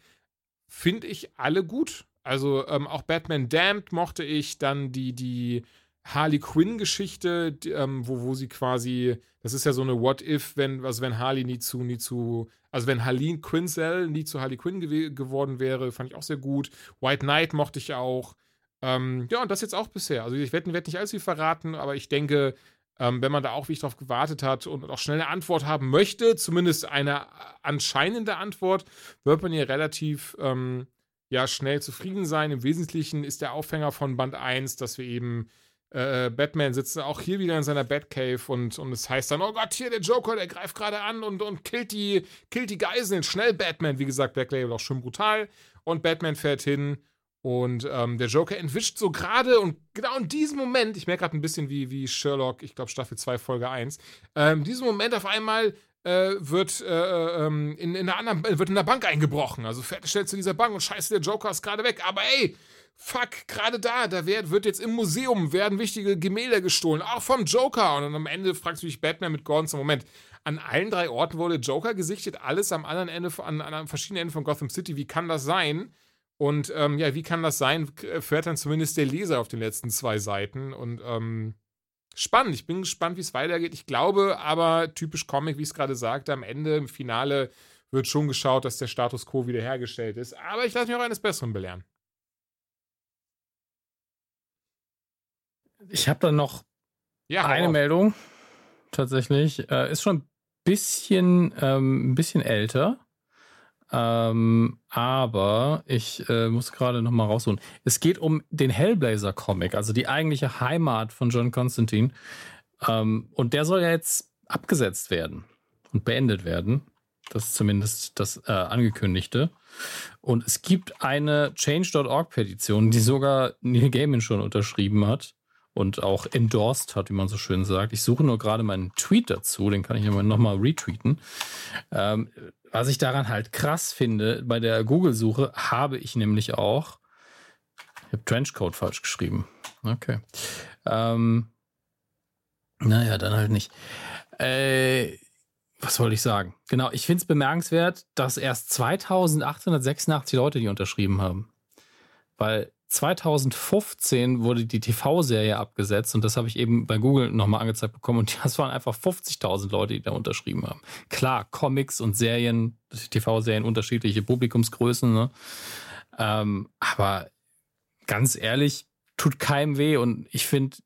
finde ich alle gut. Also ähm, auch Batman Damned mochte ich, dann die, die Harley Quinn-Geschichte, ähm, wo, wo sie quasi, das ist ja so eine What-If, wenn, also wenn Harley nie zu, nie zu, also wenn Harleen Quinzel nie zu Harley Quinn gew geworden wäre, fand ich auch sehr gut. White Knight mochte ich auch. Ähm, ja, und das jetzt auch bisher. Also ich werde werd nicht allzu viel verraten, aber ich denke, ähm, wenn man da auch wie ich drauf gewartet hat und auch schnell eine Antwort haben möchte, zumindest eine anscheinende Antwort, wird man hier relativ ähm, ja, schnell zufrieden sein. Im Wesentlichen ist der Aufhänger von Band 1, dass wir eben äh, Batman sitzt auch hier wieder in seiner Batcave und, und es heißt dann, oh Gott, hier der Joker, der greift gerade an und, und killt, die, killt die Geiseln. Schnell Batman, wie gesagt, Black Label auch schon brutal. Und Batman fährt hin und ähm, der Joker entwischt so gerade und genau in diesem Moment, ich merke gerade ein bisschen wie, wie Sherlock, ich glaube Staffel 2, Folge 1, ähm, in diesem Moment auf einmal äh, wird, äh, ähm, in, in einer anderen, wird in der Bank eingebrochen. Also fährt schnell zu dieser Bank und scheiße, der Joker ist gerade weg. Aber ey, fuck, gerade da, da wird, wird jetzt im Museum werden wichtige Gemälde gestohlen, auch vom Joker. Und am Ende fragst du dich Batman mit Gordon, Moment, an allen drei Orten wurde Joker gesichtet, alles am anderen Ende, an, an verschiedenen Ende von Gotham City. Wie kann das sein? Und ähm, ja, wie kann das sein? Fährt dann zumindest der Leser auf den letzten zwei Seiten. Und ähm, spannend. Ich bin gespannt, wie es weitergeht. Ich glaube aber, typisch Comic, wie ich es gerade sagte, am Ende, im Finale wird schon geschaut, dass der Status quo wiederhergestellt ist. Aber ich lasse mich auch eines Besseren belehren. Ich habe da noch Ja, eine auf. Meldung. Tatsächlich. Äh, ist schon ein bisschen, ähm, ein bisschen älter. Ähm, aber ich äh, muss gerade noch mal rausholen. Es geht um den Hellblazer-Comic, also die eigentliche Heimat von John Constantine. Ähm, und der soll ja jetzt abgesetzt werden und beendet werden. Das ist zumindest das äh, angekündigte. Und es gibt eine Change.org-Petition, die sogar Neil Gaiman schon unterschrieben hat und auch endorsed hat, wie man so schön sagt. Ich suche nur gerade meinen Tweet dazu, den kann ich nochmal retweeten. Ähm, was ich daran halt krass finde, bei der Google-Suche habe ich nämlich auch, ich habe Trenchcode falsch geschrieben. Okay. Ähm, naja, dann halt nicht. Äh, was wollte ich sagen? Genau, ich finde es bemerkenswert, dass erst 2886 Leute die unterschrieben haben. Weil 2015 wurde die TV-Serie abgesetzt und das habe ich eben bei Google nochmal angezeigt bekommen und das waren einfach 50.000 Leute, die da unterschrieben haben. Klar, Comics und Serien, TV-Serien, unterschiedliche Publikumsgrößen, ne? ähm, aber ganz ehrlich, tut keinem weh und ich finde,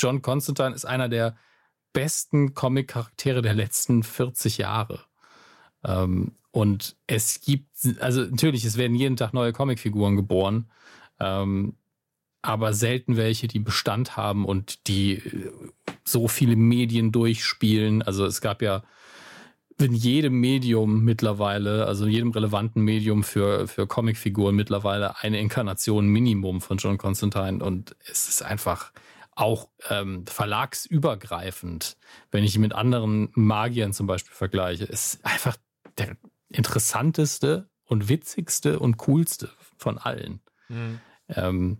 John Constantine ist einer der besten Comic-Charaktere der letzten 40 Jahre. Ähm, und es gibt, also natürlich, es werden jeden Tag neue Comicfiguren geboren. Ähm, aber selten welche, die Bestand haben und die äh, so viele Medien durchspielen. Also es gab ja in jedem Medium mittlerweile, also in jedem relevanten Medium für, für Comicfiguren mittlerweile eine Inkarnation Minimum von John Constantine und es ist einfach auch ähm, verlagsübergreifend, wenn ich ihn mit anderen Magiern zum Beispiel vergleiche, ist einfach der interessanteste und witzigste und coolste von allen. Mhm. Ähm,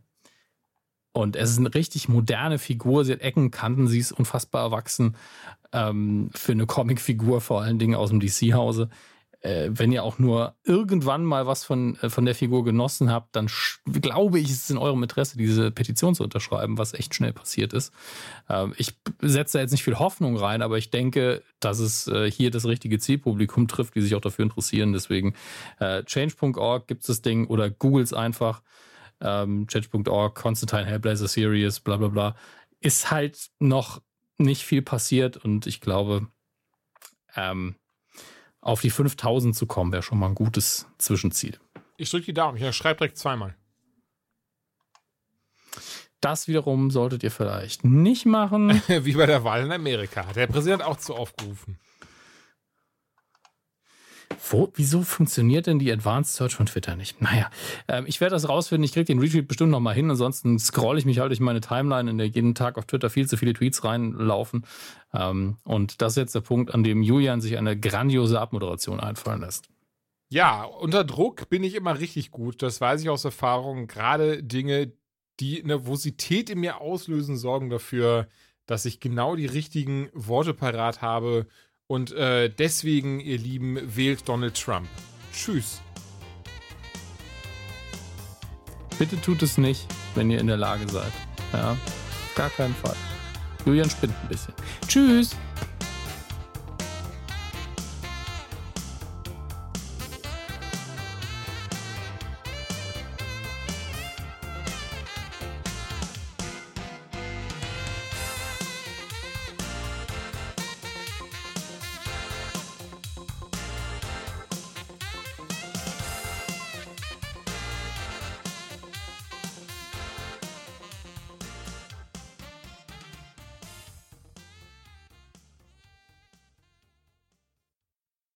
und es ist eine richtig moderne Figur. Sie hat Ecken, Kanten, sie ist unfassbar erwachsen. Ähm, für eine Comicfigur, vor allen Dingen aus dem DC-Hause. Äh, wenn ihr auch nur irgendwann mal was von, äh, von der Figur genossen habt, dann glaube ich, ist es in eurem Interesse, diese Petition zu unterschreiben, was echt schnell passiert ist. Ähm, ich setze da jetzt nicht viel Hoffnung rein, aber ich denke, dass es äh, hier das richtige Zielpublikum trifft, die sich auch dafür interessieren. Deswegen äh, change.org gibt es das Ding oder googles einfach ähm, Change.org, Constantine Hellblazer Series, bla bla bla, ist halt noch nicht viel passiert und ich glaube, ähm, auf die 5000 zu kommen, wäre schon mal ein gutes Zwischenziel. Ich drücke die Daumen, ich schreibe direkt zweimal. Das wiederum solltet ihr vielleicht nicht machen. Wie bei der Wahl in Amerika. Hat der Präsident auch zu aufgerufen. Wo, wieso funktioniert denn die Advanced Search von Twitter nicht? Naja, ähm, ich werde das rausfinden. Ich kriege den Retweet bestimmt noch mal hin. Ansonsten scroll ich mich halt durch meine Timeline, in der jeden Tag auf Twitter viel zu viele Tweets reinlaufen. Ähm, und das ist jetzt der Punkt, an dem Julian sich eine grandiose Abmoderation einfallen lässt. Ja, unter Druck bin ich immer richtig gut. Das weiß ich aus Erfahrung. Gerade Dinge, die Nervosität in mir auslösen, sorgen dafür, dass ich genau die richtigen Worte parat habe und äh, deswegen, ihr Lieben, wählt Donald Trump. Tschüss. Bitte tut es nicht, wenn ihr in der Lage seid. Ja, gar keinen Fall. Julian spinnt ein bisschen. Tschüss.